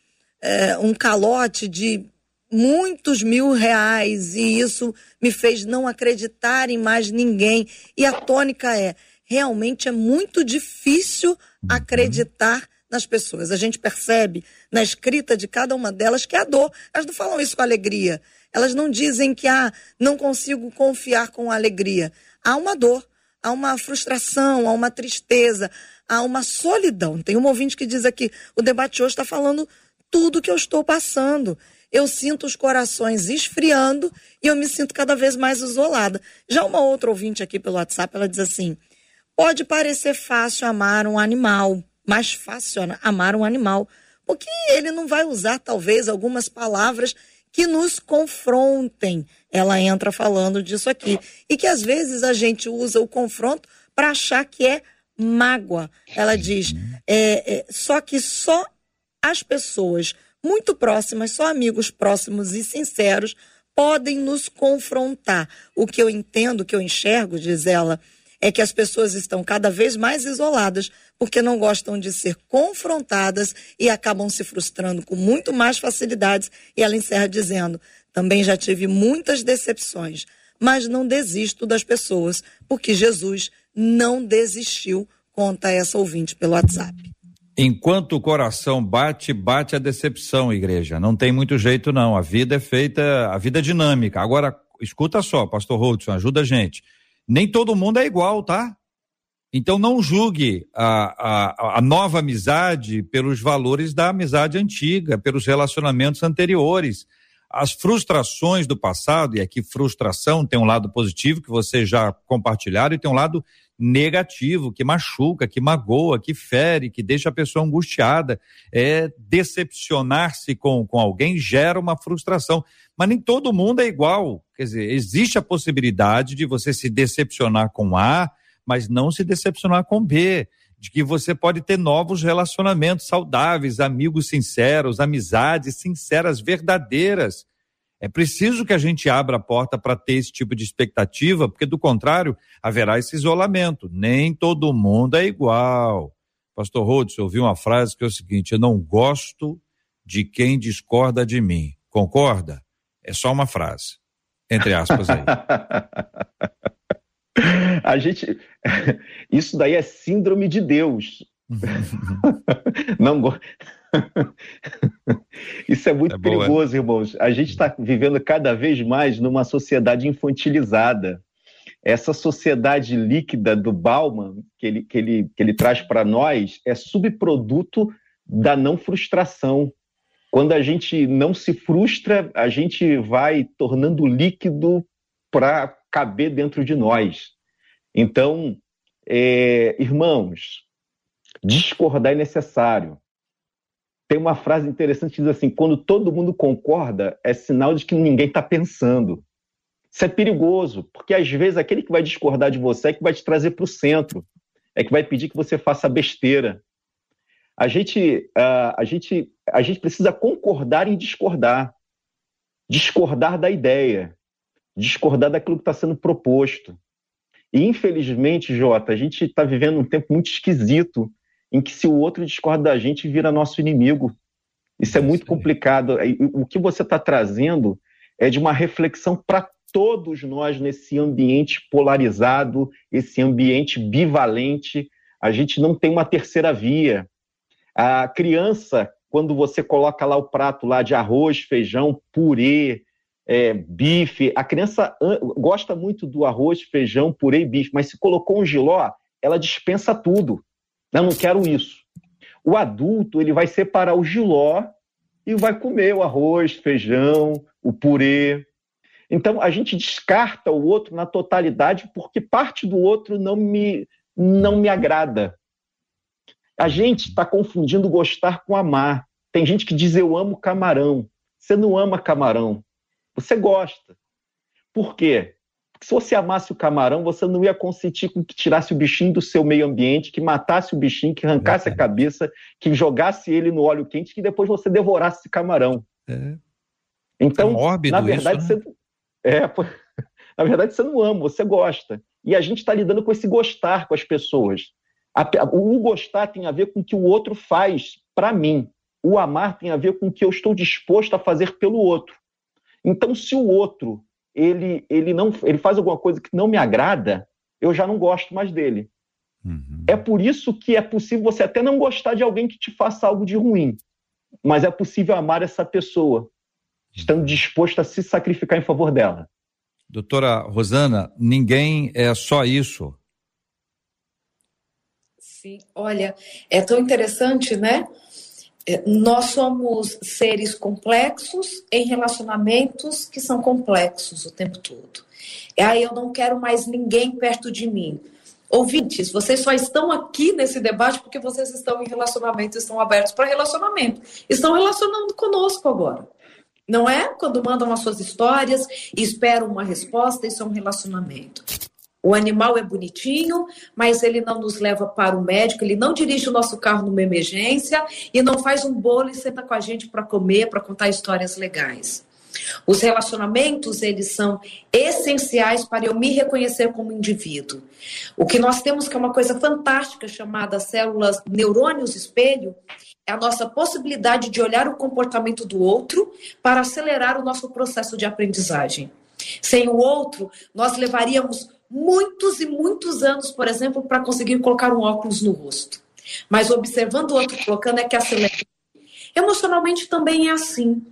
é, um calote de muitos mil reais e isso me fez não acreditar em mais ninguém. E a tônica é: realmente é muito difícil uhum. acreditar nas pessoas. A gente percebe na escrita de cada uma delas que é a dor. Elas não falam isso com alegria. Elas não dizem que ah, não consigo confiar com alegria. Há uma dor, há uma frustração, há uma tristeza, há uma solidão. Tem um ouvinte que diz aqui: o debate hoje está falando tudo que eu estou passando. Eu sinto os corações esfriando e eu me sinto cada vez mais isolada. Já uma outra ouvinte aqui pelo WhatsApp, ela diz assim: pode parecer fácil amar um animal, mais fácil amar um animal, porque ele não vai usar talvez algumas palavras que nos confrontem. Ela entra falando disso aqui. E que às vezes a gente usa o confronto para achar que é mágoa. Ela diz, é, é, só que só as pessoas muito próximas, só amigos próximos e sinceros, podem nos confrontar. O que eu entendo, o que eu enxergo, diz ela, é que as pessoas estão cada vez mais isoladas porque não gostam de ser confrontadas e acabam se frustrando com muito mais facilidades. E ela encerra dizendo: Também já tive muitas decepções, mas não desisto das pessoas, porque Jesus não desistiu, conta essa ouvinte pelo WhatsApp. Enquanto o coração bate, bate a decepção, igreja. Não tem muito jeito, não. A vida é feita, a vida é dinâmica. Agora, escuta só, pastor Hudson, ajuda a gente. Nem todo mundo é igual, tá? Então não julgue a, a, a, nova amizade pelos valores da amizade antiga, pelos relacionamentos anteriores. As frustrações do passado, e aqui frustração tem um lado positivo que vocês já compartilharam, e tem um lado negativo, que machuca, que magoa, que fere, que deixa a pessoa angustiada. É decepcionar-se com, com alguém gera uma frustração. Mas nem todo mundo é igual. Quer dizer, existe a possibilidade de você se decepcionar com A mas não se decepcionar com B, de que você pode ter novos relacionamentos saudáveis, amigos sinceros, amizades sinceras, verdadeiras. É preciso que a gente abra a porta para ter esse tipo de expectativa, porque do contrário, haverá esse isolamento. Nem todo mundo é igual. Pastor Rhodes, eu ouvi uma frase que é o seguinte: eu não gosto de quem discorda de mim. Concorda? É só uma frase. Entre aspas aí. A gente. Isso daí é síndrome de Deus. Não Isso é muito é perigoso, boa. irmãos. A gente está vivendo cada vez mais numa sociedade infantilizada. Essa sociedade líquida do Bauman, que ele, que ele, que ele traz para nós, é subproduto da não frustração. Quando a gente não se frustra, a gente vai tornando líquido para caber dentro de nós. Então, é, irmãos, discordar é necessário. Tem uma frase interessante que diz assim: quando todo mundo concorda, é sinal de que ninguém está pensando. Isso é perigoso, porque às vezes aquele que vai discordar de você é que vai te trazer para o centro, é que vai pedir que você faça besteira. A gente, uh, a gente, a gente precisa concordar em discordar, discordar da ideia, discordar daquilo que está sendo proposto. E, infelizmente, Jota, a gente está vivendo um tempo muito esquisito em que se o outro discorda da gente, vira nosso inimigo. Isso é muito complicado. O que você está trazendo é de uma reflexão para todos nós nesse ambiente polarizado, esse ambiente bivalente. A gente não tem uma terceira via. A criança, quando você coloca lá o prato lá de arroz, feijão, purê, é, bife. A criança gosta muito do arroz, feijão, purê e bife, mas se colocou um giló, ela dispensa tudo. Eu não quero isso. O adulto ele vai separar o giló e vai comer o arroz, feijão, o purê. Então a gente descarta o outro na totalidade porque parte do outro não me não me agrada. A gente está confundindo gostar com amar. Tem gente que diz eu amo camarão. Você não ama camarão. Você gosta. Por quê? Porque se você amasse o camarão, você não ia consentir com que tirasse o bichinho do seu meio ambiente, que matasse o bichinho, que arrancasse é. a cabeça, que jogasse ele no óleo quente, que depois você devorasse esse camarão. É. Então, é na verdade, isso, né? você é, na verdade você não ama, você gosta. E a gente está lidando com esse gostar com as pessoas. o gostar tem a ver com o que o outro faz para mim. O amar tem a ver com o que eu estou disposto a fazer pelo outro. Então, se o outro ele, ele não ele faz alguma coisa que não me agrada, eu já não gosto mais dele. Uhum. É por isso que é possível você até não gostar de alguém que te faça algo de ruim, mas é possível amar essa pessoa, estando uhum. disposto a se sacrificar em favor dela. Doutora Rosana, ninguém é só isso. Sim, olha, é tão interessante, né? É, nós somos seres complexos em relacionamentos que são complexos o tempo todo. E aí eu não quero mais ninguém perto de mim. Ouvintes, vocês só estão aqui nesse debate porque vocês estão em relacionamento, estão abertos para relacionamento. Estão relacionando conosco agora. Não é? Quando mandam as suas histórias e esperam uma resposta, isso é um relacionamento. O animal é bonitinho, mas ele não nos leva para o médico, ele não dirige o nosso carro numa emergência e não faz um bolo e senta com a gente para comer, para contar histórias legais. Os relacionamentos, eles são essenciais para eu me reconhecer como indivíduo. O que nós temos que é uma coisa fantástica chamada células neurônios espelho, é a nossa possibilidade de olhar o comportamento do outro para acelerar o nosso processo de aprendizagem. Sem o outro, nós levaríamos muitos e muitos anos, por exemplo, para conseguir colocar um óculos no rosto. Mas observando o outro colocando é que acelera. Emocionalmente também é assim.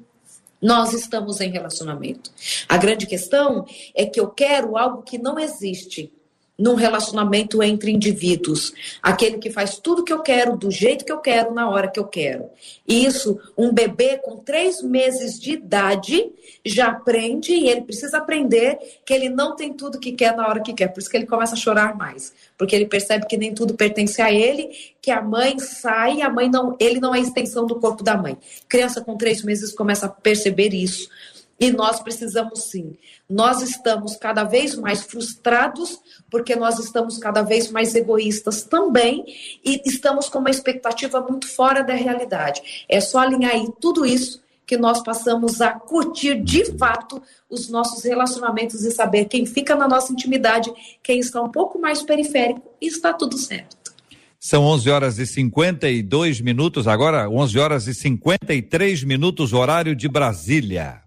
Nós estamos em relacionamento. A grande questão é que eu quero algo que não existe num relacionamento entre indivíduos. Aquele que faz tudo que eu quero, do jeito que eu quero, na hora que eu quero. Isso, um bebê com três meses de idade já aprende e ele precisa aprender que ele não tem tudo que quer na hora que quer. Por isso que ele começa a chorar mais. Porque ele percebe que nem tudo pertence a ele, que a mãe sai, a mãe não, ele não é extensão do corpo da mãe. Criança com três meses começa a perceber isso. E nós precisamos sim. Nós estamos cada vez mais frustrados porque nós estamos cada vez mais egoístas também e estamos com uma expectativa muito fora da realidade. É só alinhar aí tudo isso que nós passamos a curtir de fato os nossos relacionamentos e saber quem fica na nossa intimidade, quem está um pouco mais periférico e está tudo certo. São 11 horas e 52 minutos, agora 11 horas e 53 minutos, horário de Brasília.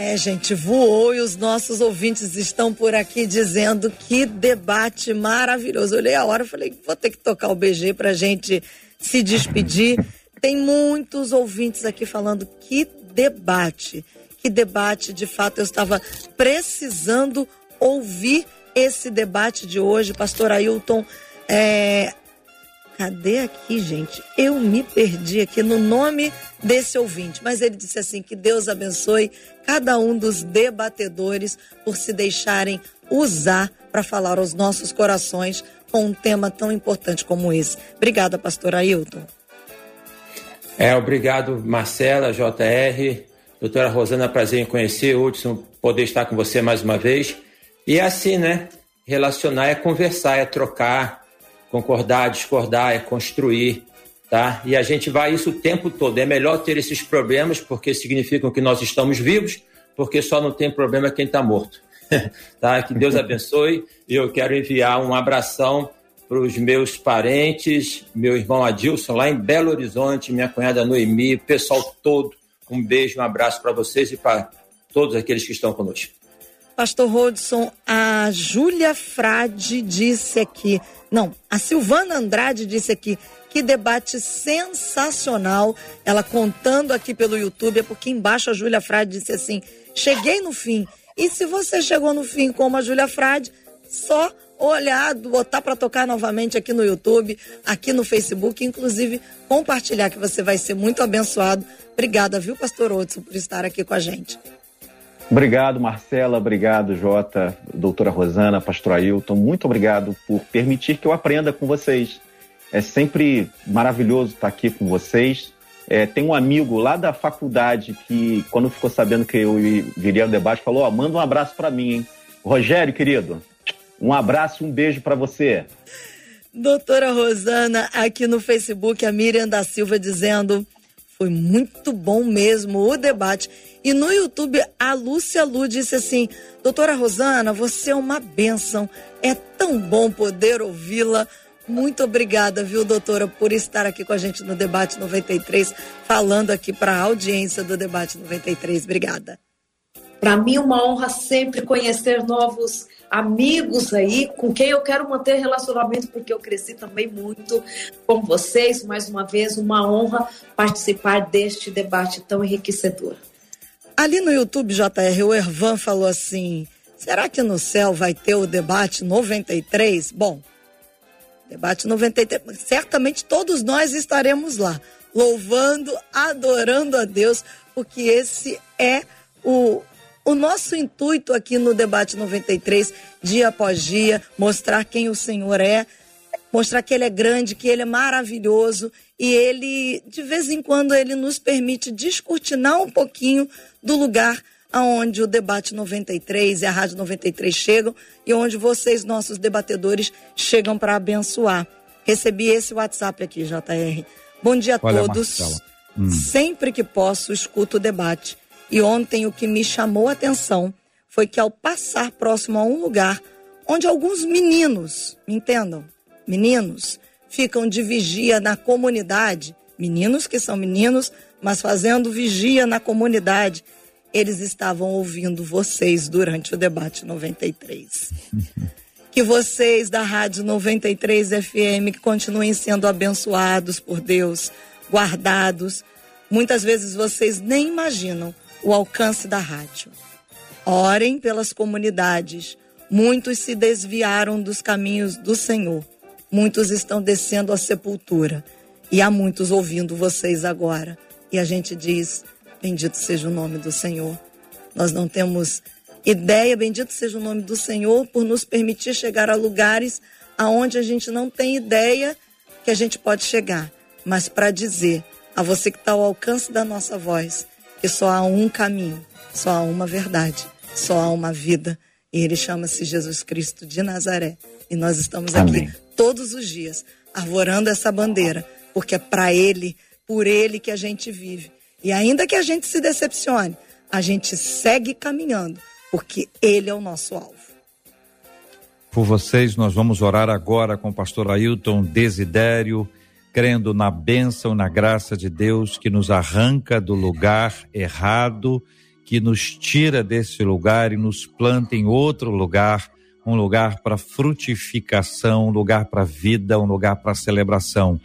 É, gente, voou e os nossos ouvintes estão por aqui dizendo que debate maravilhoso. Eu olhei a hora e falei, vou ter que tocar o BG pra gente se despedir. Tem muitos ouvintes aqui falando que debate. Que debate, de fato, eu estava precisando ouvir esse debate de hoje. Pastor Ailton, é... cadê aqui, gente? Eu me perdi aqui no nome desse ouvinte, mas ele disse assim: que Deus abençoe cada um dos debatedores por se deixarem usar para falar aos nossos corações com um tema tão importante como esse. Obrigada, pastor Ailton. É, obrigado, Marcela, JR, doutora Rosana, prazer em conhecer, Hudson, poder estar com você mais uma vez. E é assim, né? Relacionar é conversar, é trocar, concordar, discordar, é construir tá? E a gente vai isso o tempo todo. É melhor ter esses problemas porque significam que nós estamos vivos, porque só não tem problema quem está morto. tá? Que Deus abençoe. E eu quero enviar um abração para os meus parentes, meu irmão Adilson lá em Belo Horizonte, minha cunhada Noemi, pessoal todo. Um beijo, um abraço para vocês e para todos aqueles que estão conosco. Pastor Rodson, a Júlia Frade disse aqui, não, a Silvana Andrade disse aqui, que debate sensacional. Ela contando aqui pelo YouTube, é porque embaixo a Júlia Frade disse assim: cheguei no fim. E se você chegou no fim como a Júlia Frade, só olhar, botar para tocar novamente aqui no YouTube, aqui no Facebook, inclusive compartilhar que você vai ser muito abençoado. Obrigada, viu, pastor Otso, por estar aqui com a gente. Obrigado, Marcela. Obrigado, Jota, doutora Rosana, pastor Ailton. Muito obrigado por permitir que eu aprenda com vocês. É sempre maravilhoso estar aqui com vocês. É, tem um amigo lá da faculdade que, quando ficou sabendo que eu viria ao debate, falou: oh, manda um abraço para mim, hein? Rogério, querido, um abraço, um beijo para você. Doutora Rosana, aqui no Facebook, a Miriam da Silva dizendo: foi muito bom mesmo o debate. E no YouTube, a Lúcia Lu disse assim: Doutora Rosana, você é uma bênção. É tão bom poder ouvi-la. Muito obrigada, viu, doutora, por estar aqui com a gente no Debate 93, falando aqui para a audiência do Debate 93. Obrigada. Para mim, uma honra sempre conhecer novos amigos aí, com quem eu quero manter relacionamento, porque eu cresci também muito com vocês. Mais uma vez, uma honra participar deste debate tão enriquecedor. Ali no YouTube, JR, o Ervan falou assim: será que no céu vai ter o debate 93? Bom, Debate 93. Certamente todos nós estaremos lá, louvando, adorando a Deus, porque esse é o, o nosso intuito aqui no Debate 93, dia após dia, mostrar quem o Senhor é, mostrar que Ele é grande, que Ele é maravilhoso e Ele, de vez em quando, Ele nos permite descortinar um pouquinho do lugar aonde o debate 93 e a Rádio 93 chegam e onde vocês, nossos debatedores, chegam para abençoar. Recebi esse WhatsApp aqui, JR. Bom dia a Olha, todos. Hum. Sempre que posso, escuto o debate. E ontem o que me chamou a atenção foi que ao passar próximo a um lugar onde alguns meninos, me entendam, meninos, ficam de vigia na comunidade, meninos que são meninos, mas fazendo vigia na comunidade, eles estavam ouvindo vocês durante o debate 93. que vocês da Rádio 93 FM continuem sendo abençoados por Deus, guardados. Muitas vezes vocês nem imaginam o alcance da rádio. Orem pelas comunidades. Muitos se desviaram dos caminhos do Senhor. Muitos estão descendo à sepultura. E há muitos ouvindo vocês agora. E a gente diz: Bendito seja o nome do Senhor. Nós não temos ideia, bendito seja o nome do Senhor, por nos permitir chegar a lugares aonde a gente não tem ideia que a gente pode chegar. Mas para dizer a você que está ao alcance da nossa voz que só há um caminho, só há uma verdade, só há uma vida. E ele chama-se Jesus Cristo de Nazaré. E nós estamos Amém. aqui todos os dias arvorando essa bandeira, porque é para ele, por ele que a gente vive. E ainda que a gente se decepcione, a gente segue caminhando, porque ele é o nosso alvo. Por vocês, nós vamos orar agora com o pastor Ailton Desidério, crendo na bênção, na graça de Deus que nos arranca do lugar errado, que nos tira desse lugar e nos planta em outro lugar, um lugar para frutificação, um lugar para vida, um lugar para celebração.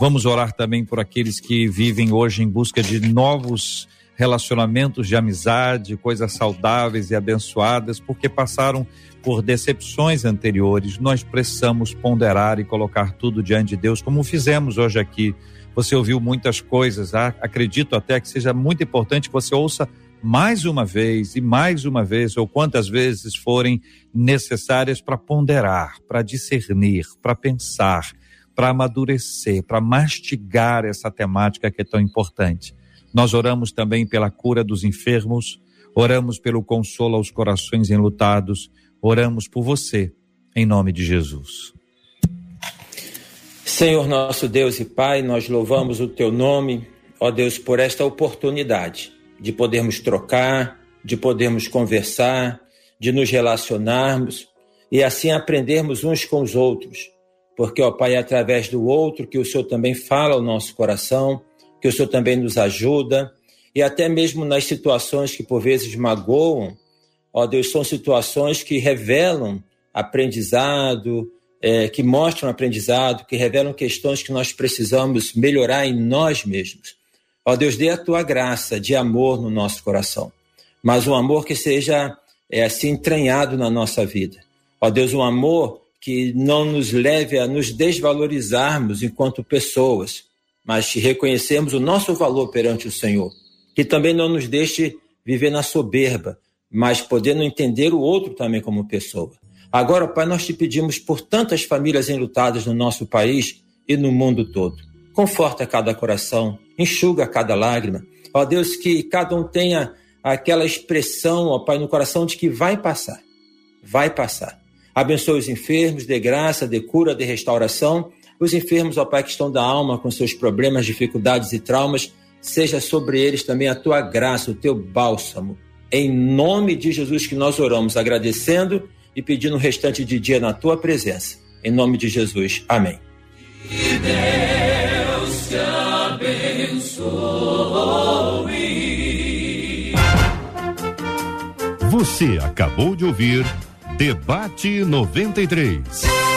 Vamos orar também por aqueles que vivem hoje em busca de novos relacionamentos de amizade, coisas saudáveis e abençoadas, porque passaram por decepções anteriores. Nós precisamos ponderar e colocar tudo diante de Deus, como fizemos hoje aqui. Você ouviu muitas coisas, ah, acredito até que seja muito importante que você ouça mais uma vez e mais uma vez, ou quantas vezes forem necessárias para ponderar, para discernir, para pensar, para amadurecer, para mastigar essa temática que é tão importante. Nós oramos também pela cura dos enfermos, oramos pelo consolo aos corações enlutados, oramos por você, em nome de Jesus. Senhor nosso Deus e Pai, nós louvamos o teu nome, ó Deus, por esta oportunidade de podermos trocar, de podermos conversar, de nos relacionarmos e assim aprendermos uns com os outros. Porque, ó Pai, é através do outro que o Senhor também fala ao nosso coração, que o Senhor também nos ajuda, e até mesmo nas situações que por vezes magoam, ó Deus, são situações que revelam aprendizado, é, que mostram aprendizado, que revelam questões que nós precisamos melhorar em nós mesmos. Ó Deus, dê a tua graça de amor no nosso coração, mas um amor que seja é, assim entranhado na nossa vida. Ó Deus, um amor que não nos leve a nos desvalorizarmos enquanto pessoas, mas que reconhecemos o nosso valor perante o Senhor. Que também não nos deixe viver na soberba, mas podendo entender o outro também como pessoa. Agora, Pai, nós te pedimos por tantas famílias enlutadas no nosso país e no mundo todo. Conforta cada coração, enxuga cada lágrima. Ó Deus, que cada um tenha aquela expressão, ó Pai, no coração de que vai passar. Vai passar. Abençoe os enfermos, dê graça, dê cura, dê restauração. Os enfermos, ó Pai, que estão da alma com seus problemas, dificuldades e traumas, seja sobre eles também a tua graça, o teu bálsamo. Em nome de Jesus que nós oramos, agradecendo e pedindo o restante de dia na tua presença. Em nome de Jesus. Amém. Que Deus te abençoe. Você acabou de ouvir Debate 93.